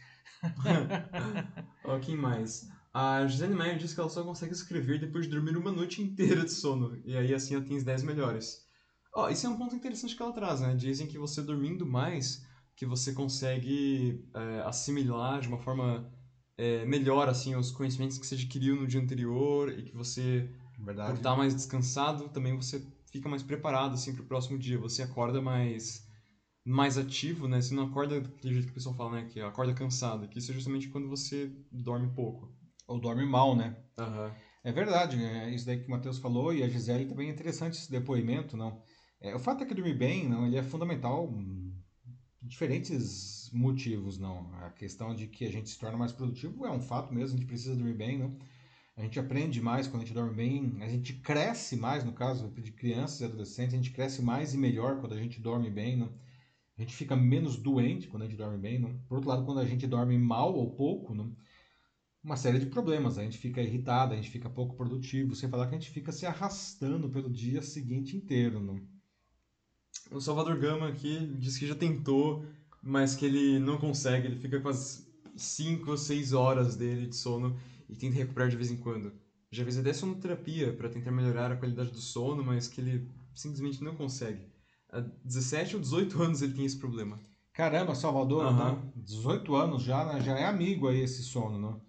Ó, quem mais? A Gisele Maier diz que ela só consegue escrever depois de dormir uma noite inteira de sono, e aí, assim, ela tem as 10 melhores. Ó, esse é um ponto interessante que ela traz, né? Dizem que você dormindo mais que você consegue é, assimilar de uma forma é, melhor assim os conhecimentos que você adquiriu no dia anterior e que você Verdade. por estar mais descansado também você fica mais preparado assim para o próximo dia você acorda mais mais ativo né você não acorda daquele jeito que o pessoal fala né que acorda cansado que isso é justamente quando você dorme pouco Ou dorme mal, né? Aham. É verdade, é isso daí que o Matheus falou e a Gisele também é interessante esse depoimento, não? É, o fato é que dormir bem, não, ele é fundamental diferentes motivos, não. A questão de que a gente se torna mais produtivo é um fato mesmo, a gente precisa dormir bem, não? A gente aprende mais quando a gente dorme bem, a gente cresce mais, no caso de crianças e adolescentes, a gente cresce mais e melhor quando a gente dorme bem, não? A gente fica menos doente quando a gente dorme bem, não? Por outro lado, quando a gente dorme mal ou pouco, não? uma série de problemas. A gente fica irritado, a gente fica pouco produtivo, sem falar que a gente fica se arrastando pelo dia seguinte inteiro. Não? O Salvador Gama aqui diz que já tentou, mas que ele não consegue. Ele fica com as 5 ou 6 horas dele de sono e tenta recuperar de vez em quando. Já fez até sonoterapia para tentar melhorar a qualidade do sono, mas que ele simplesmente não consegue. Há 17 ou 18 anos ele tem esse problema. Caramba, Salvador, né? 18 anos já, né? já é amigo aí esse sono, né?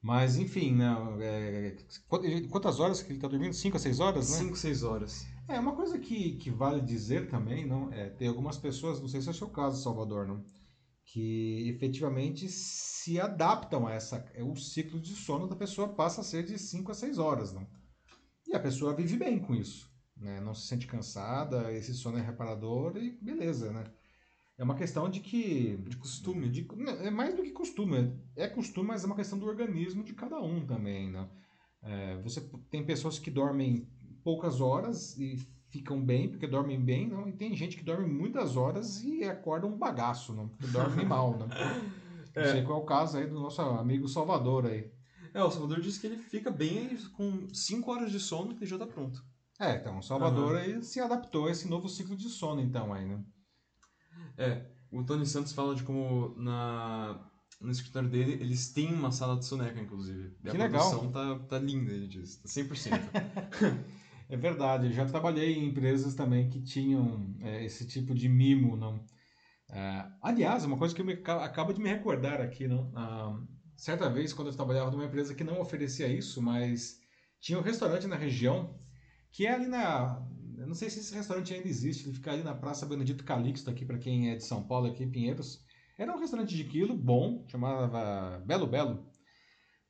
Mas, enfim, né? É, quant- quantas horas que ele está dormindo? 5 a 6 horas, né? 5, 6 horas. É, uma coisa que, que vale dizer também, não, é, tem algumas pessoas, não sei se é o seu caso, Salvador, não, que efetivamente se adaptam a essa, é, o ciclo de sono da pessoa passa a ser de 5 a 6 horas, não. E a pessoa vive bem com isso, né? Não se sente cansada, esse sono é reparador e beleza, né? É uma questão de que De costume. de- não, é mais do que costume. É costume, mas é uma questão do organismo de cada um também, né? É, você tem pessoas que dormem poucas horas e ficam bem, porque dormem bem, não? E tem gente que dorme muitas horas e acorda um bagaço, não? Porque dorme mal, né? <laughs> Não sei qual é o caso aí do nosso amigo Salvador aí. É, o Salvador disse que ele fica bem com 5 horas de sono que ele já tá pronto. É, então, o Salvador aí se adaptou a esse novo ciclo de sono, então, aí, né? É, o Tony Santos fala de como na, no escritório dele eles têm uma sala de soneca, inclusive. E a Que legal. produção tá, tá linda, ele diz. Tá 100%. <laughs> É verdade, eu já trabalhei em empresas também que tinham é, esse tipo de mimo, não? É, aliás, uma coisa que eu me, ca- acabo de me recordar aqui, não? Ah, certa vez, quando eu trabalhava numa empresa que não oferecia isso, mas tinha um restaurante na região que é ali na... Eu não sei se esse restaurante ainda existe, ele fica ali na Praça Benedito Calixto, aqui para quem é de São Paulo, aqui em Pinheiros. Era um restaurante de quilo, bom, chamava Belo Belo.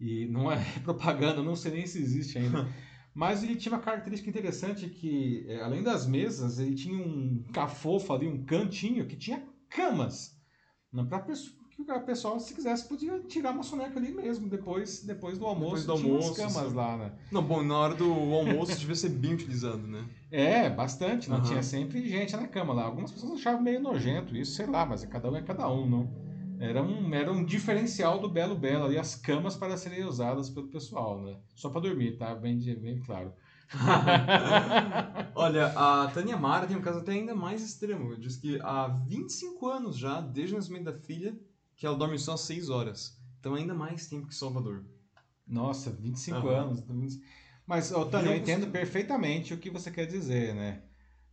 E não é <laughs> propaganda, não sei nem se existe ainda. Mas ele tinha uma característica interessante que, é, além das mesas, ele tinha um cafofo ali, um cantinho que tinha camas. Para que o pessoal, se quisesse, podia tirar uma soneca ali mesmo, depois, depois do almoço. Depois do almoço, tinha camas sim. lá, né? Não, bom, na hora do almoço devia ser bem utilizado, né? É, bastante, não Aham. tinha sempre gente na cama lá. Algumas pessoas achavam meio nojento isso, sei lá, mas cada um é cada um, não. Era um, era um diferencial do Belo Belo ali, as camas para serem usadas pelo pessoal, né? Só para dormir, tá? Bem, bem claro. <laughs> Olha, a Tânia Mara tem um caso até ainda mais extremo. Diz que há 25 anos já, desde o nascimento da filha, que ela dorme só 6 horas. Então ainda mais tempo que Salvador. Nossa, 25 Aham. anos. 20 Mas, ô, Tânia, eu Virou entendo perfeitamente o que você quer dizer, né?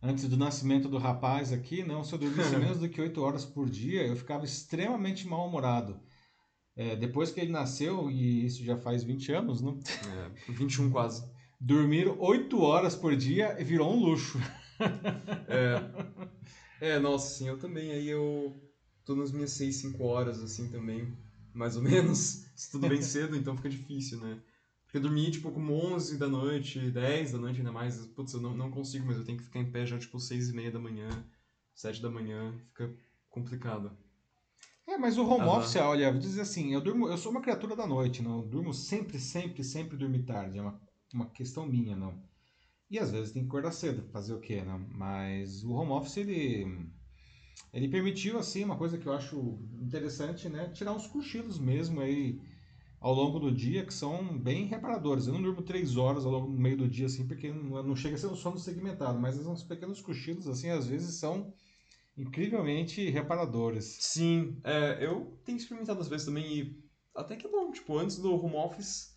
Antes do nascimento do rapaz aqui, não, se eu dormisse <laughs> menos do que 8 horas por dia, eu ficava extremamente mal-humorado. É, depois que ele nasceu, e isso já faz 20 anos, não? É, 21 quase. Dormir 8 horas por dia virou um luxo. <laughs> É, é, nossa, sim, eu também. Aí eu tô nas minhas 6, 5 horas, assim, também. Mais ou menos. Estudo bem <laughs> cedo, então fica difícil, né? Porque eu dormi, tipo, como 11 da noite, 10 da noite ainda mais. Putz, eu não, não consigo, mas eu tenho que ficar em pé já, tipo, 6 e meia da manhã, 7 da manhã. Fica complicado. É, mas o home office, olha, vou dizer assim, eu durmo, eu sou uma criatura da noite, não, eu durmo sempre, sempre, sempre dormir tarde, é uma, uma questão minha, não. E às vezes tem que acordar cedo, fazer o quê, não? Mas o home office, ele, ele permitiu, assim, uma coisa que eu acho interessante, né, tirar uns cochilos mesmo aí ao longo do dia, que são bem reparadores. Eu não durmo três horas ao longo do meio do dia, assim, porque não, não chega a ser um sono segmentado, mas uns pequenos cochilos, assim, às vezes são incrivelmente reparadores. Sim, é, eu tenho experimentado às vezes também e até que é bom, tipo, antes do home office,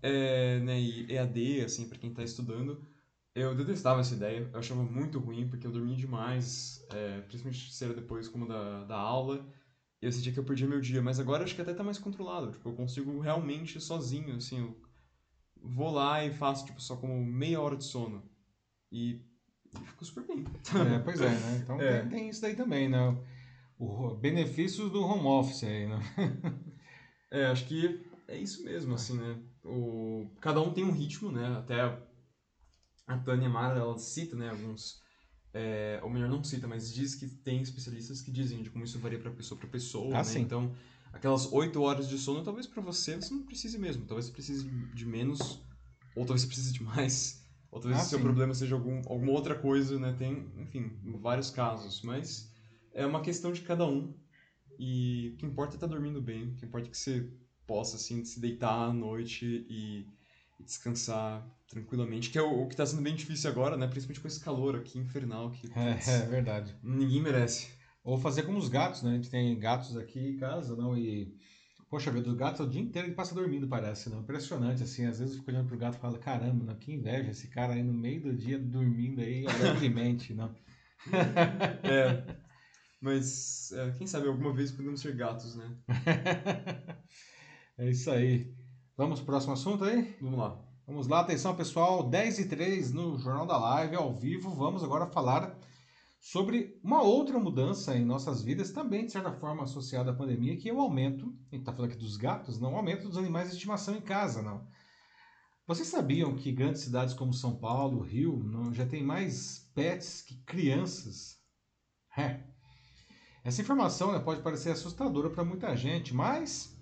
é, né, e EAD, assim, pra quem tá estudando, eu detestava essa ideia, eu achava muito ruim, porque eu dormia demais, é, principalmente era depois como da, da aula, eu sentia que eu perdia meu dia, mas agora acho que até tá mais controlado, tipo, eu consigo realmente sozinho, assim, eu vou lá e faço, tipo, só como meia hora de sono, e, e fico super bem. É, pois é, né? Então <laughs> É. Tem, tem isso daí também, né? O, benefícios do home office aí, né? <laughs> É, acho que é isso mesmo, assim, né? O... Cada um tem um ritmo, né? Até a Tânia Mara, ela cita, né, alguns... É, ou melhor, não cita, mas diz que tem especialistas que dizem de como isso varia para pessoa para pessoa, Ah, né? sim. Então, aquelas oito horas de sono, talvez para você, você não precise mesmo. Talvez você precise de menos, ou talvez você precise de mais. Ou talvez Ah, o seu sim. problema seja algum, alguma outra coisa, né? Tem, enfim, vários casos. Mas é uma questão de cada um. E o que importa é estar dormindo bem. O que importa é que você possa, assim, se deitar à noite e, e descansar tranquilamente. Que é o, o que está sendo bem difícil agora, né? Principalmente com esse calor aqui infernal que putz, É, é verdade. ninguém merece. Ou fazer como os gatos, né? A gente tem gatos aqui em casa, não? E, poxa vida, os gatos o dia inteiro ele passa dormindo, parece, não? Impressionante, assim. Às vezes eu fico olhando pro gato e falo, caramba, não, que inveja esse cara aí no meio do dia dormindo aí alegremente, não? <laughs> É. Mas, é, quem sabe alguma vez podemos ser gatos, né? <laughs> é isso aí. Vamos pro próximo assunto aí? Vamos lá. Vamos lá, atenção pessoal, 10 e 3 no Jornal da Live, ao vivo. Vamos agora falar sobre uma outra mudança em nossas vidas, também de certa forma associada à pandemia, que é o aumento, a gente está falando aqui dos gatos, não, o aumento dos animais de estimação em casa, não. Vocês sabiam que grandes cidades como São Paulo, Rio, não, já tem mais pets que crianças? É. Essa informação né, pode parecer assustadora para muita gente, mas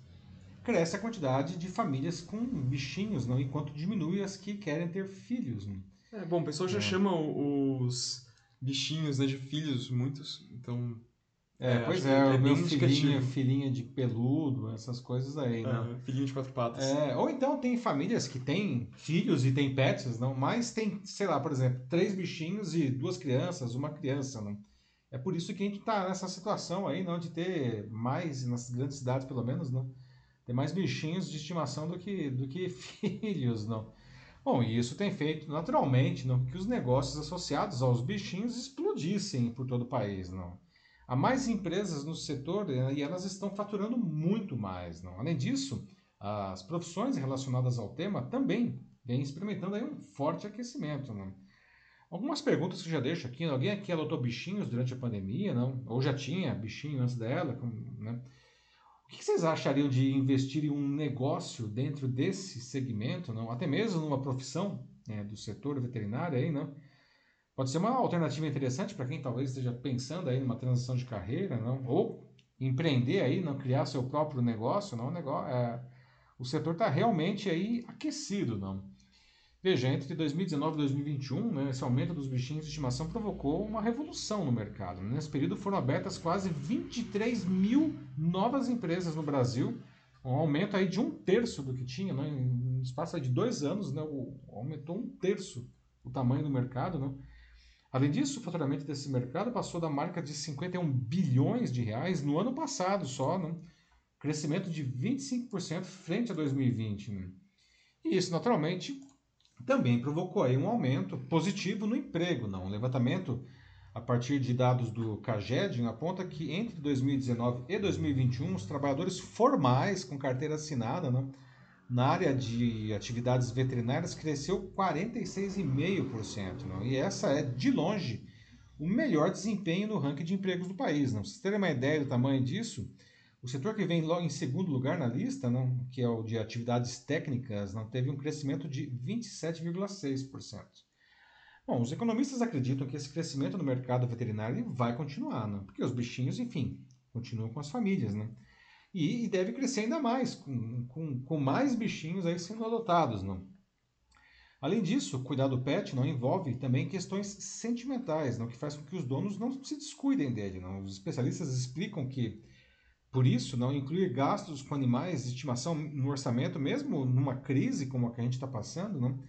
cresce a quantidade de famílias com bichinhos, não, enquanto diminui as que querem ter filhos. Não? É, bom, o pessoal já É. chama os bichinhos, né, de filhos, muitos, então... É, É, pois é, é o meu bem filhinho, filhinha de peludo, essas coisas aí, né? ah, filhinho de quatro patas. É, ou então tem famílias que têm filhos e têm pets, não, mas tem, sei lá, por exemplo, três bichinhos e duas crianças, uma criança, não. É por isso que a gente está nessa situação aí, não, de ter mais, nas grandes cidades pelo menos, não, ter mais bichinhos de estimação do que, do que <laughs> filhos, não. Bom, e isso tem feito naturalmente, não, que os negócios associados aos bichinhos explodissem por todo o país, não. Há mais empresas no setor eh, e elas estão faturando muito mais, não. Além disso, as profissões relacionadas ao tema também vêm experimentando aí um forte aquecimento. Né? Algumas perguntas que eu já deixo aqui. Alguém aqui adotou bichinhos durante a pandemia? não? Ou já tinha bichinho antes dela? né? O que vocês achariam de investir em um negócio dentro desse segmento, não? Até mesmo numa profissão né, do setor veterinário aí, não? Pode ser uma alternativa interessante para quem talvez esteja pensando aí numa transição de carreira, não? Ou empreender aí, não criar seu próprio negócio, não? O, negócio, é, o setor está realmente aí aquecido, não? Veja, entre 2019 e 2021, né, esse aumento dos bichinhos de estimação provocou uma revolução no mercado. Nesse período foram abertas quase 23 mil novas empresas no Brasil, um aumento aí de um terço do que tinha, né, em espaço de dois anos, né, aumentou um terço o tamanho do mercado. Né. Além disso, o faturamento desse mercado passou da marca de 51 bilhões de reais no ano passado só, né, crescimento de 25% frente a 2020. Né. E isso, naturalmente, também provocou aí um aumento positivo no emprego. Não? Um levantamento a partir de dados do CAGED aponta que entre 2019 e 2021 os trabalhadores formais com carteira assinada na área de atividades veterinárias cresceu 46,5%. Não? E essa é, de longe, o melhor desempenho no ranking de empregos do país. Não? Pra vocês terem uma ideia do tamanho disso, o setor que vem logo em segundo lugar na lista, não, que é o de atividades técnicas, não teve um crescimento de 27,6%. Bom, os economistas acreditam que esse crescimento no mercado veterinário vai continuar, não? porque os bichinhos, enfim, continuam com as famílias. Não? E, e deve crescer ainda mais, com, com, com mais bichinhos aí sendo adotados. Não? Além disso, cuidar do pet não envolve também questões sentimentais, não, que faz com que os donos não se descuidem dele. Não? Os especialistas explicam que por isso, não incluir gastos com animais de estimação no orçamento, mesmo numa crise como a que a gente está passando, não,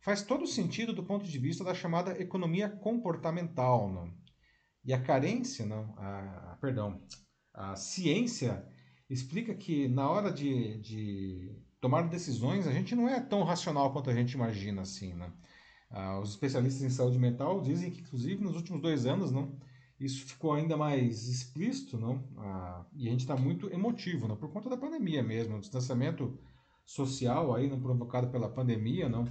faz todo sentido do ponto de vista da chamada economia comportamental. Não? E a carência, não, a, a, perdão, a ciência explica que na hora de, de tomar decisões a gente não é tão racional quanto a gente imagina assim. Né? Ah, os especialistas em saúde mental dizem que, inclusive, nos últimos dois anos, não, isso ficou ainda mais explícito, não? Ah, e a gente está muito emotivo, não? Por conta da pandemia mesmo, o distanciamento social aí, não provocado pela pandemia, não?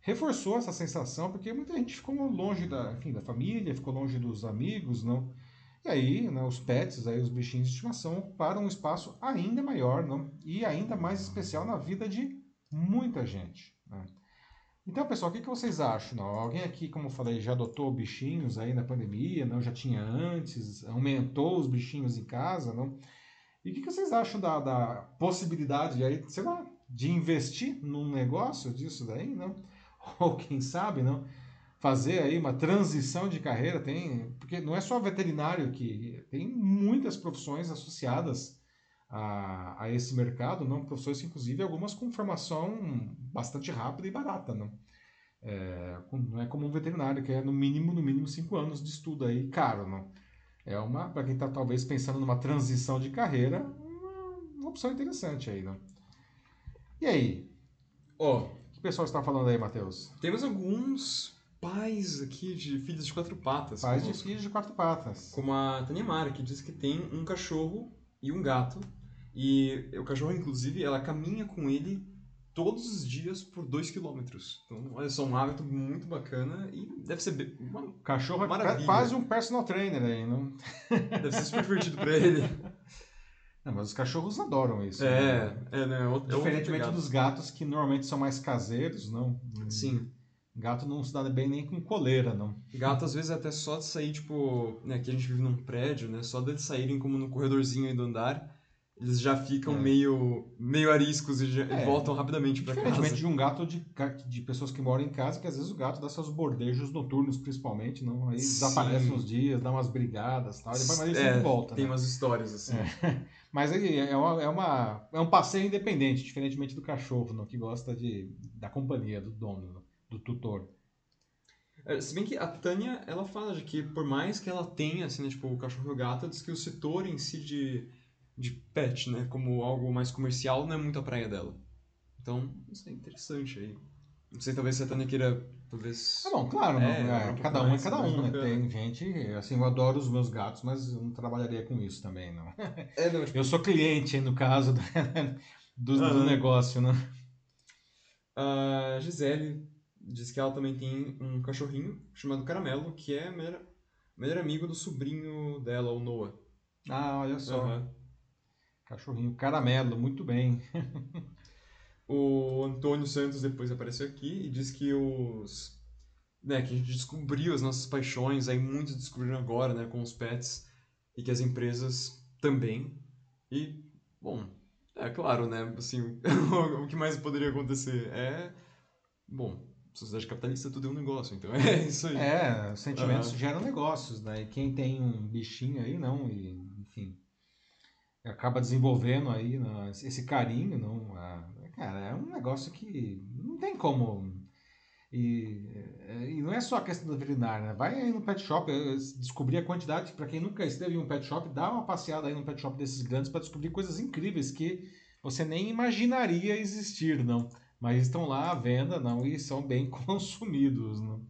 Reforçou essa sensação porque muita gente ficou longe da, enfim, da família, ficou longe dos amigos, não? E aí, né, os pets, aí, os bichinhos de estimação, ocuparam um espaço ainda maior, não? E ainda mais especial na vida de muita gente, né? Então, pessoal, o que, que vocês acham? Não? Alguém aqui, como eu falei, já adotou bichinhos aí na pandemia, não? Já tinha antes, aumentou os bichinhos em casa, não? E o que, que vocês acham da, da possibilidade aí, sei lá, de investir num negócio disso daí, não? <laughs> Ou quem sabe, não? Fazer aí uma transição de carreira, tem, porque não é só veterinário que tem muitas profissões associadas a, a esse mercado, não profissões, inclusive algumas com formação bastante rápida e barata, não. É, não é como um veterinário que é no mínimo, no mínimo cinco anos de estudo aí, caro, não. É uma, para quem está talvez pensando numa transição de carreira, uma, uma opção interessante aí, não. E aí? Ó, oh, o que o pessoal está falando aí, Matheus? Temos alguns pais aqui de filhos de quatro patas. Pais de filhos de quatro patas. Como a Tânia Mara, que diz que tem um cachorro e um gato e o cachorro, inclusive, ela caminha com ele todos os dias por 2 km. Então, olha só, um hábito muito bacana e deve ser uma cachorro é maravilha. é quase um personal trainer aí, não? <laughs> Deve ser super divertido para ele. Não, mas os cachorros adoram isso. É, né? é, né? Outro, é Diferentemente dos gatos que normalmente são mais caseiros, não? Sim. Gato não se dá bem nem com coleira, não. Gato, às vezes, é até só de sair, tipo, né, aqui a gente vive num prédio, né? Só deles saírem como no corredorzinho aí do andar, eles já ficam é. meio, meio ariscos e, é. voltam rapidamente para casa. Diferentemente de um gato de, de pessoas que moram em casa, que às vezes o gato dá seus bordejos noturnos, principalmente, não? Aí Sim. desaparece uns dias, dá umas brigadas tal, depois mas ele é, sempre volta. Tem né? umas histórias assim. É. <laughs> Mas aí é, uma, é, uma, é um passeio independente, diferentemente do cachorro, não? que gosta de, da companhia do dono, do tutor. É, se bem que a Tânia, ela fala de que por mais que ela tenha, assim, né, tipo, o cachorro e o gato, diz que o setor em si de de pet, né? Como algo mais comercial, não é muito a praia dela. Então, isso é interessante aí. Não sei, talvez a Tânia queira, talvez... Ah, bom, claro, é, não, é, um cada um é cada um, né? Tem gente, assim, eu adoro os meus gatos, mas eu não trabalharia com isso também, não. É, não <laughs> tipo... Eu sou cliente, no caso, <laughs> do, do, do negócio, né? A Gisele diz que ela também tem um cachorrinho chamado Caramelo, que é melhor, melhor amigo do sobrinho dela, o Noah. Ah, olha só. Uhum. Cachorrinho caramelo, muito bem. <laughs> o Antônio Santos depois apareceu aqui e disse que os. Né, que a gente descobriu as nossas paixões, aí muitos descobriram agora, né, com os pets, e que as empresas também. E, bom, é claro, né, assim, <laughs> o que mais poderia acontecer é. Bom, sociedade capitalista tudo é um negócio, então é <laughs> isso aí. É, sentimentos uhum. geram negócios, né? E quem tem um bichinho aí, não, e, enfim, acaba desenvolvendo aí né, esse carinho, não, cara, é um negócio que não tem como. E, é, e não é só a questão da veterinária, né? Vai aí no pet shop, descobrir a quantidade, para quem nunca esteve em um pet shop, dá uma passeada aí no pet shop desses grandes para descobrir coisas incríveis que você nem imaginaria existir, não mas estão lá à venda não e são bem <laughs> consumidos. Não?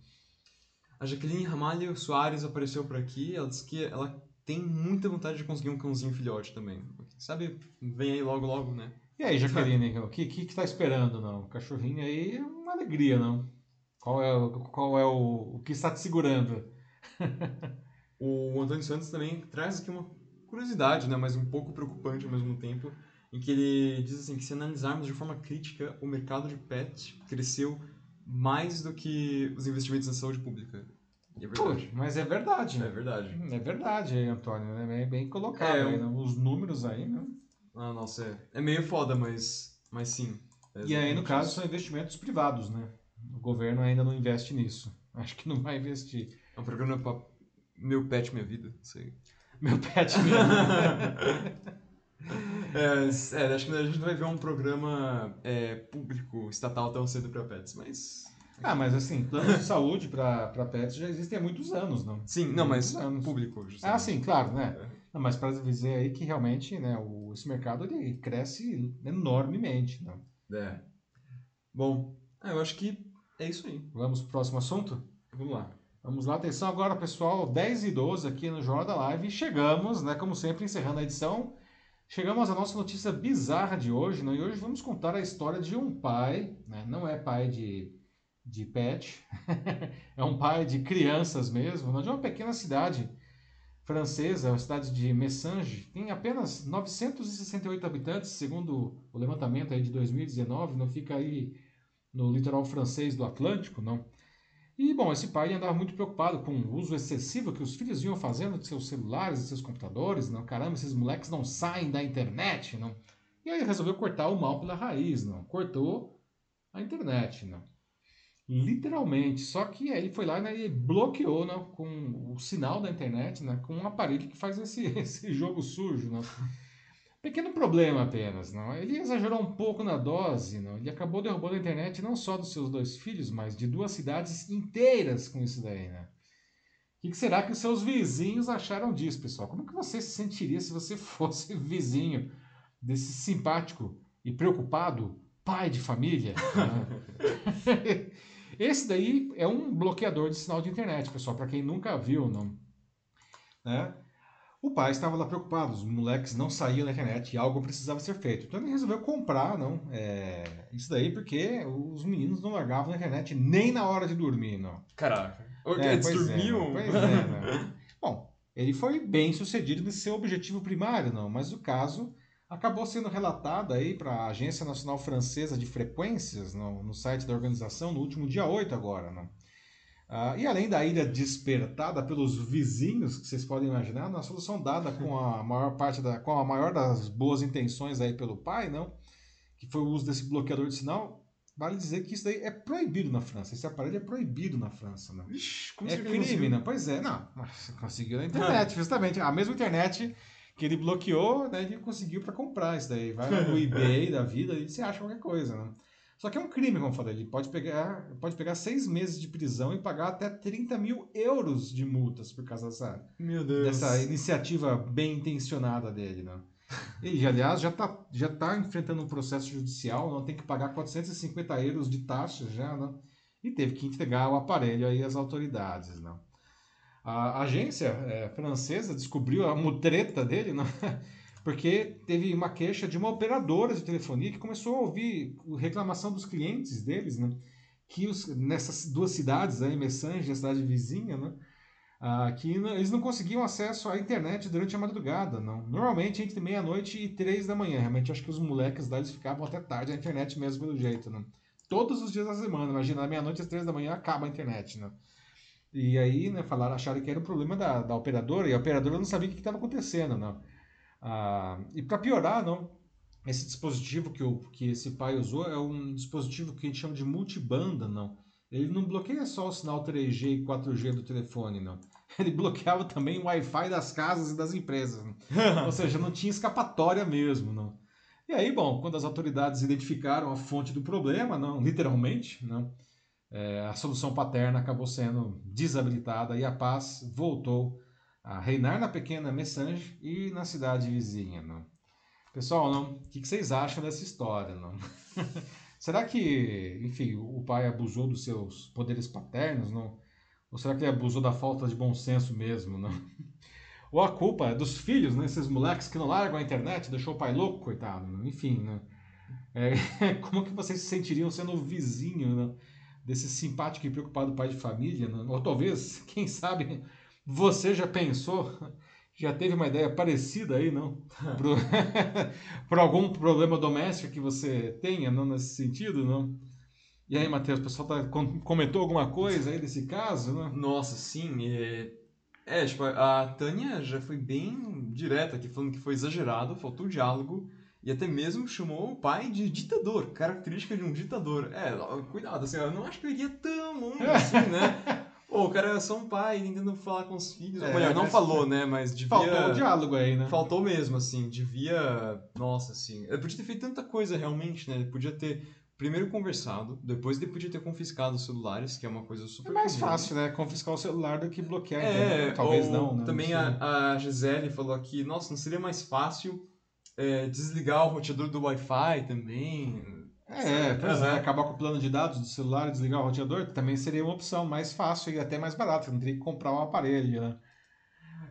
A Jaqueline Ramalho Soares apareceu por aqui, ela disse que ela tem muita vontade de conseguir um cãozinho filhote também. Sabe, vem aí logo, logo, né? E aí, Jaqueline, o que, que, que tá esperando, não? O cachorrinho aí é uma alegria, não? Qual é, qual é o, o que está te segurando? <laughs> o Antônio Santos também traz aqui uma curiosidade, né? Mas um pouco preocupante ao mesmo tempo em que ele diz assim que se analisarmos de forma crítica, o mercado de pet cresceu mais do que os investimentos na saúde pública. É verdade. mas é verdade. É verdade. É verdade, Antônio. É bem, bem colocado. É, aí, né? Os números aí, né? Ah, nossa, é, é meio foda, mas, mas sim. É e aí, no caso, são investimentos privados, né? O governo ainda não investe nisso. <laughs> Acho que não vai investir. É um programa para Meu Pet Minha Vida, sei. <laughs> Meu Pet Minha Vida. <laughs> É, é, acho que a gente não vai ver um programa é, público, estatal tão cedo para pets, mas. Ah, mas assim, planos de saúde para pets já existem há muitos anos, não? Sim, não, mas anos. público. Justamente. Ah, sim, claro, né? É. Não, mas para dizer aí que realmente né, o, esse mercado ele cresce enormemente, não? É. Bom, ah, eu acho que é isso aí. Vamos pro próximo assunto? Vamos lá. Vamos lá, atenção agora, pessoal, 10 e 12 aqui no Jornal da Live. Chegamos, né, como sempre, encerrando a edição Chegamos à nossa notícia bizarra de hoje, né? e hoje vamos contar a história de um pai, né? não é pai de, de pet, <laughs> é um pai de crianças mesmo, de uma pequena cidade francesa, a cidade de Messange, tem apenas 968 habitantes, segundo o levantamento aí de 2019, não fica aí no litoral francês do Atlântico, não. E, bom, esse pai andava muito preocupado com o uso excessivo que os filhos iam fazendo de seus celulares e seus computadores. Não, caramba, esses moleques não saem da internet, não. E aí resolveu cortar o mal pela raiz, não. Cortou a internet, não. Literalmente. Só que aí ele foi lá né, e bloqueou não, com o sinal da internet, né, com um aparelho que faz esse, <laughs> esse jogo sujo, não. Pequeno problema apenas, não? Ele exagerou um pouco na dose, não? Ele acabou derrubando a internet não só dos seus dois filhos, mas de duas cidades inteiras com isso daí, né? O que será que os seus vizinhos acharam disso, pessoal? Como que você se sentiria se você <laughs> fosse vizinho desse simpático e preocupado pai de família? Né? <laughs> Esse daí é um bloqueador de sinal de internet, pessoal, para quem nunca viu, não? Né? O pai estava lá preocupado, os moleques não saíam na internet e algo precisava ser feito. Então ele resolveu comprar, não, é, isso daí porque os meninos não largavam na internet nem na hora de dormir, não. Caraca. É, Eles dormiam? É, pois é, né? Bom, ele foi bem sucedido nesse seu objetivo primário, não, mas o caso acabou sendo relatado aí para a Agência Nacional Francesa de Frequências, no, no site da organização, no último dia 8 agora, não. Uh, e além da ilha despertada pelos vizinhos, que vocês podem imaginar, na solução dada com a <laughs> maior parte da, com a maior das boas intenções aí pelo pai, não, que foi o uso desse bloqueador de sinal, vale dizer que isso daí é proibido na França. Esse aparelho é proibido na França, não. Ixi, é crime, não? Pois é, não. Mas conseguiu na <laughs> internet, justamente. A mesma internet que ele bloqueou, né, ele conseguiu para comprar isso daí. Vai no <laughs> eBay da vida e você acha qualquer coisa, não. Só que é um crime, como eu falei. Ele pode pegar, pode pegar seis meses de prisão e pagar até 30 mil euros de multas por causa dessa, dessa iniciativa bem intencionada dele. Né? Ele, aliás, já está já tá enfrentando um processo judicial, não tem que pagar 450 euros de taxa já, né? e teve que entregar o aparelho aí às autoridades. Né? A agência é, francesa descobriu a mutreta dele, né? <laughs> porque teve uma queixa de uma operadora de telefonia que começou a ouvir reclamação dos clientes deles, né? Que os, nessas duas cidades, aí, Messange e a cidade vizinha, né? ah, que eles não conseguiam acesso à internet durante a madrugada, não. Normalmente entre meia-noite e três da manhã. Realmente acho que os moleques lá eles ficavam até tarde na internet mesmo pelo jeito, não. Todos os dias da semana, imagina, meia-noite às três da manhã acaba a internet, não. E aí, né, falaram, acharam que era um problema da, da operadora, e a operadora não sabia o que estava acontecendo, não. Ah, e para piorar, não, esse dispositivo que, o, que esse pai usou é um dispositivo que a gente chama de multibanda, não. Ele não bloqueia só o sinal 3G e 4G do telefone, não. <laughs> Ele bloqueava também o Wi-Fi das casas e das empresas. <laughs> Ou seja, não tinha escapatória mesmo, não. E aí, bom, quando as autoridades identificaram a fonte do problema, não, literalmente, não, é, a solução paterna acabou sendo desabilitada e a paz voltou a reinar na pequena Messange e na cidade vizinha. Não. Pessoal, o que, que vocês acham dessa história? Não? <laughs> Será que, enfim, o pai abusou dos seus poderes paternos, não? Ou será que ele abusou da falta de bom senso mesmo, não? <laughs> Ou a culpa é dos filhos, né? Esses moleques que não largam a internet, deixou o pai louco, coitado. Não? Enfim, né? É, <laughs> como que vocês se sentiriam sendo o vizinho? Desse simpático e preocupado pai de família? Né? Ou talvez, <laughs> quem sabe, você já pensou já teve uma ideia parecida aí, não? <laughs> Por, <laughs> por algum problema doméstico que você tenha, não nesse sentido, não? E aí, Matheus, o pessoal tá, comentou alguma coisa aí desse caso, né? Nossa, sim. É, é, tipo, a Tânia já foi bem direta aqui, falando que foi exagerado, faltou diálogo, e até mesmo chamou o pai de ditador, característica de um ditador. É, cuidado, assim, eu não acho que eu iria tão longe <laughs> assim, né? Pô, o cara é só um pai tentando falar com os filhos. É, Ou melhor, não falou, né? Mas devia. Faltou o diálogo aí, né? Faltou mesmo, assim. Devia. Nossa, assim. Ele podia ter feito tanta coisa realmente, né? Ele podia ter primeiro conversado, depois ele podia ter confiscado os celulares, que é uma coisa super. É mais comum. fácil, né? Confiscar o celular do que bloquear. É, talvez não, né? Também não a, a Gisele falou aqui: nossa, não seria mais fácil é, desligar o roteador do Wi-Fi também? É, pois é, acabar com o plano de dados do celular e desligar o roteador também seria uma opção mais fácil e até mais barata, não teria que comprar um aparelho, né?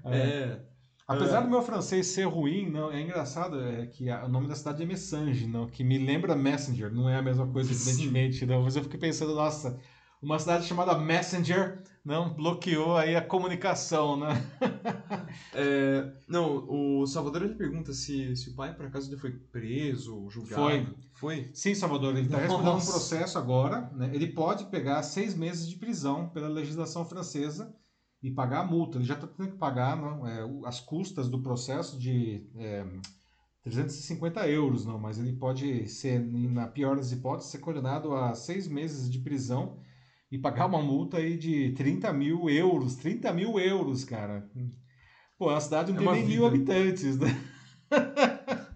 É. é. Apesar é. do meu francês ser ruim, não, é engraçado é que a, o nome da cidade é Messange, não, que me lembra Messenger, não é a mesma coisa, evidentemente, não, mas eu fiquei pensando, nossa, uma cidade chamada Messenger não bloqueou aí a comunicação, né? <laughs> é, não, o Salvador ele pergunta se, se o pai por acaso ele foi preso, julgado. Foi. Foi? Sim, Salvador, ele está respondendo um processo agora. Né? Ele pode pegar seis meses de prisão pela legislação francesa e pagar a multa. Ele já está tendo que pagar não, é, as custas do processo de é, 350 euros, não, mas ele pode ser, na pior das hipóteses, ser condenado a seis meses de prisão e pagar uma multa aí de 30 mil euros. 30 mil euros, cara. Pô, a cidade não é tem nem vida. mil habitantes, né? <laughs>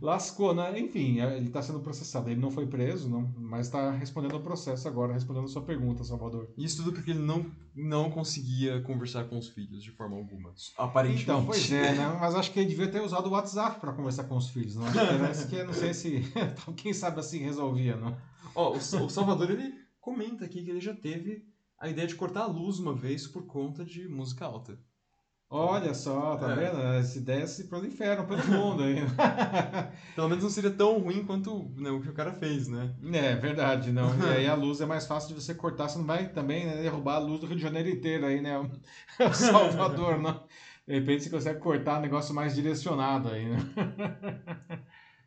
Lascou, né? Enfim, é, ele está sendo processado. Ele não foi preso, não, mas está respondendo ao processo agora, respondendo a sua pergunta, Salvador. Isso tudo porque ele não, não conseguia conversar com os filhos de forma alguma. Aparentemente. Então, pois é, né? <laughs> Mas acho que ele devia ter usado o WhatsApp para conversar com os filhos, não? Parece que não sei se. <laughs> Quem sabe assim resolvia, não? Ó, oh, o Salvador, ele comenta aqui que ele já teve a ideia de cortar a luz uma vez por conta de música alta. Olha só, tá é. vendo? Essa ideia se pro inferno, todo mundo aí. <laughs> Pelo menos não seria tão ruim quanto né, o que o cara fez, né? É, verdade, não. E aí a <laughs> luz é mais fácil de você cortar, você não vai também né, derrubar a luz do Rio de Janeiro inteiro aí, né? <laughs> O Salvador, não. De repente você consegue cortar um negócio mais direcionado aí, né?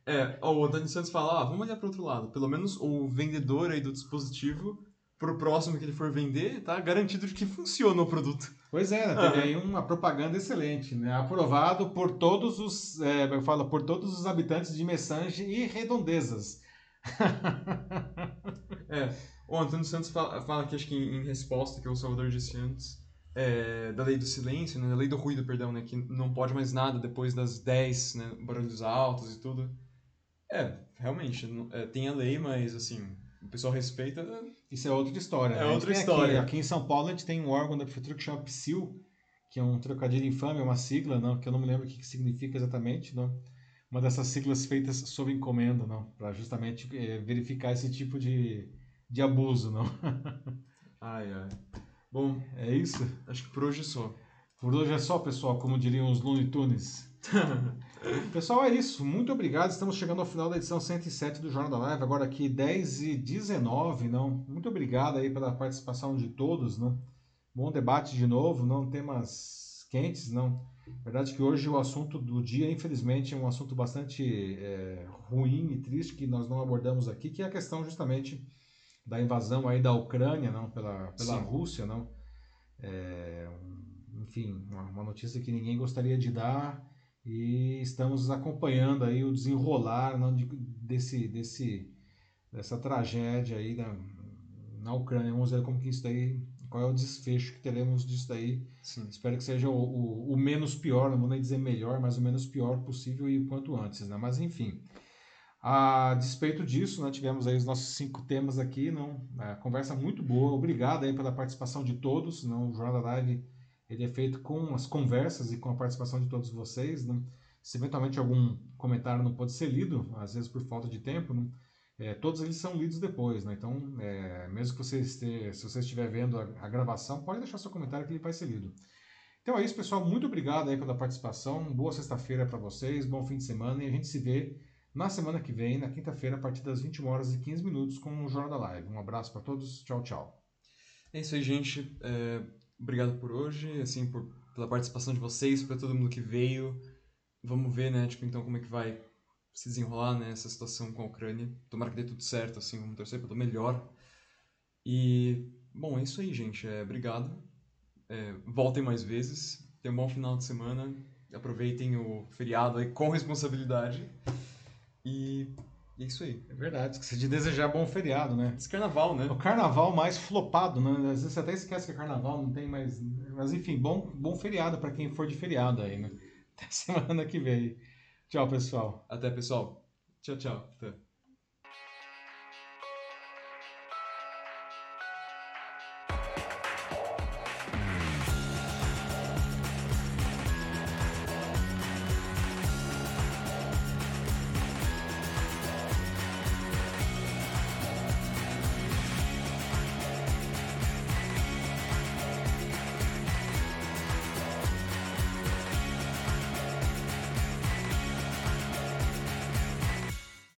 É, ó, o Antônio Santos fala, ah, vamos olhar para outro lado. Pelo menos o vendedor aí do dispositivo, pro próximo que ele for vender, tá garantido de que funciona o produto. Pois é, né? teve aí uma propaganda excelente, né? Aprovado por todos os, é, eu falo, por todos os habitantes de Messange e redondezas. <laughs> é, o Antônio Santos fala, fala que acho que em, em resposta que o Salvador disse antes, é, da lei do silêncio, né? da lei do ruído, perdão, né? que não pode mais nada depois das 10, né? barulhos altos e tudo. É, realmente, é, tem a lei, mas assim, o pessoal respeita. Isso é outra história. É né? outra história. Aqui, aqui, em São Paulo a gente tem um órgão da prefeitura que chama PSIL, que é um trocadilho infame, é uma sigla, não, que eu não me lembro o que, que significa exatamente, não. Uma dessas siglas feitas sob encomenda, não, para justamente é, verificar esse tipo de, de abuso, não. <laughs> ai, ai. Bom, é isso? Acho que por hoje é só. Por hoje é só, pessoal, como diriam os Looney Tunes. <laughs> Pessoal, é isso. Muito obrigado. Estamos chegando ao final da edição 107 do Jornal da Live. Agora aqui 10 e 19, não? Muito obrigado aí pela participação de todos, não? Bom debate de novo, não temas quentes, não. Verdade que hoje o assunto do dia, infelizmente, é um assunto bastante é, ruim e triste que nós não abordamos aqui, que é a questão justamente da invasão aí da Ucrânia, não, pela, pela Rússia, não. É, enfim, uma, uma notícia que ninguém gostaria de dar e estamos acompanhando aí o desenrolar não, de, desse, desse, dessa tragédia aí na, na Ucrânia. Vamos ver como que isso daí, qual é o desfecho que teremos disso daí. Sim. Espero que seja o, o, o, menos pior, não vou nem dizer melhor, mas o menos pior possível e o quanto antes, né? Mas enfim, a despeito disso, né, tivemos aí os nossos cinco temas aqui, não, é, conversa muito boa, obrigado aí pela participação de todos, não, o Jornal da Live ele é feito com as conversas e com a participação de todos vocês. Né? Se eventualmente algum comentário não pode ser lido, às vezes por falta de tempo, né? é, todos eles são lidos depois. Né? Então, é, mesmo que você esteja, se você estiver vendo a, a, gravação, pode deixar seu comentário que ele vai ser lido. Então é isso, pessoal. Muito obrigado aí pela participação. Boa sexta-feira para vocês, bom fim de semana e a gente se vê na semana que vem, na quinta-feira, a partir das 21 horas e 15 minutos, com o Jornal da Live. Um abraço para todos. Tchau, tchau. É isso aí, gente. É obrigado por hoje, assim, por, pela participação de vocês, para todo mundo que veio. Vamos ver, né, tipo, então como é que vai se desenrolar, né, essa situação com a Ucrânia. Tomara que dê tudo certo, assim, vamos torcer pelo melhor. E, bom, é isso aí, gente. É, obrigado. É, voltem mais vezes. Tenham um bom final de semana. Aproveitem o feriado aí com responsabilidade. E é isso aí. É verdade, esqueci de desejar bom feriado, né? Esse carnaval, né? O carnaval mais flopado, né? Às vezes você até esquece que é carnaval, não tem mais. Mas enfim, bom, bom feriado para quem for de feriado aí, né? <laughs> Até semana que vem. Tchau, pessoal. Até, pessoal. Tchau, tchau. Até.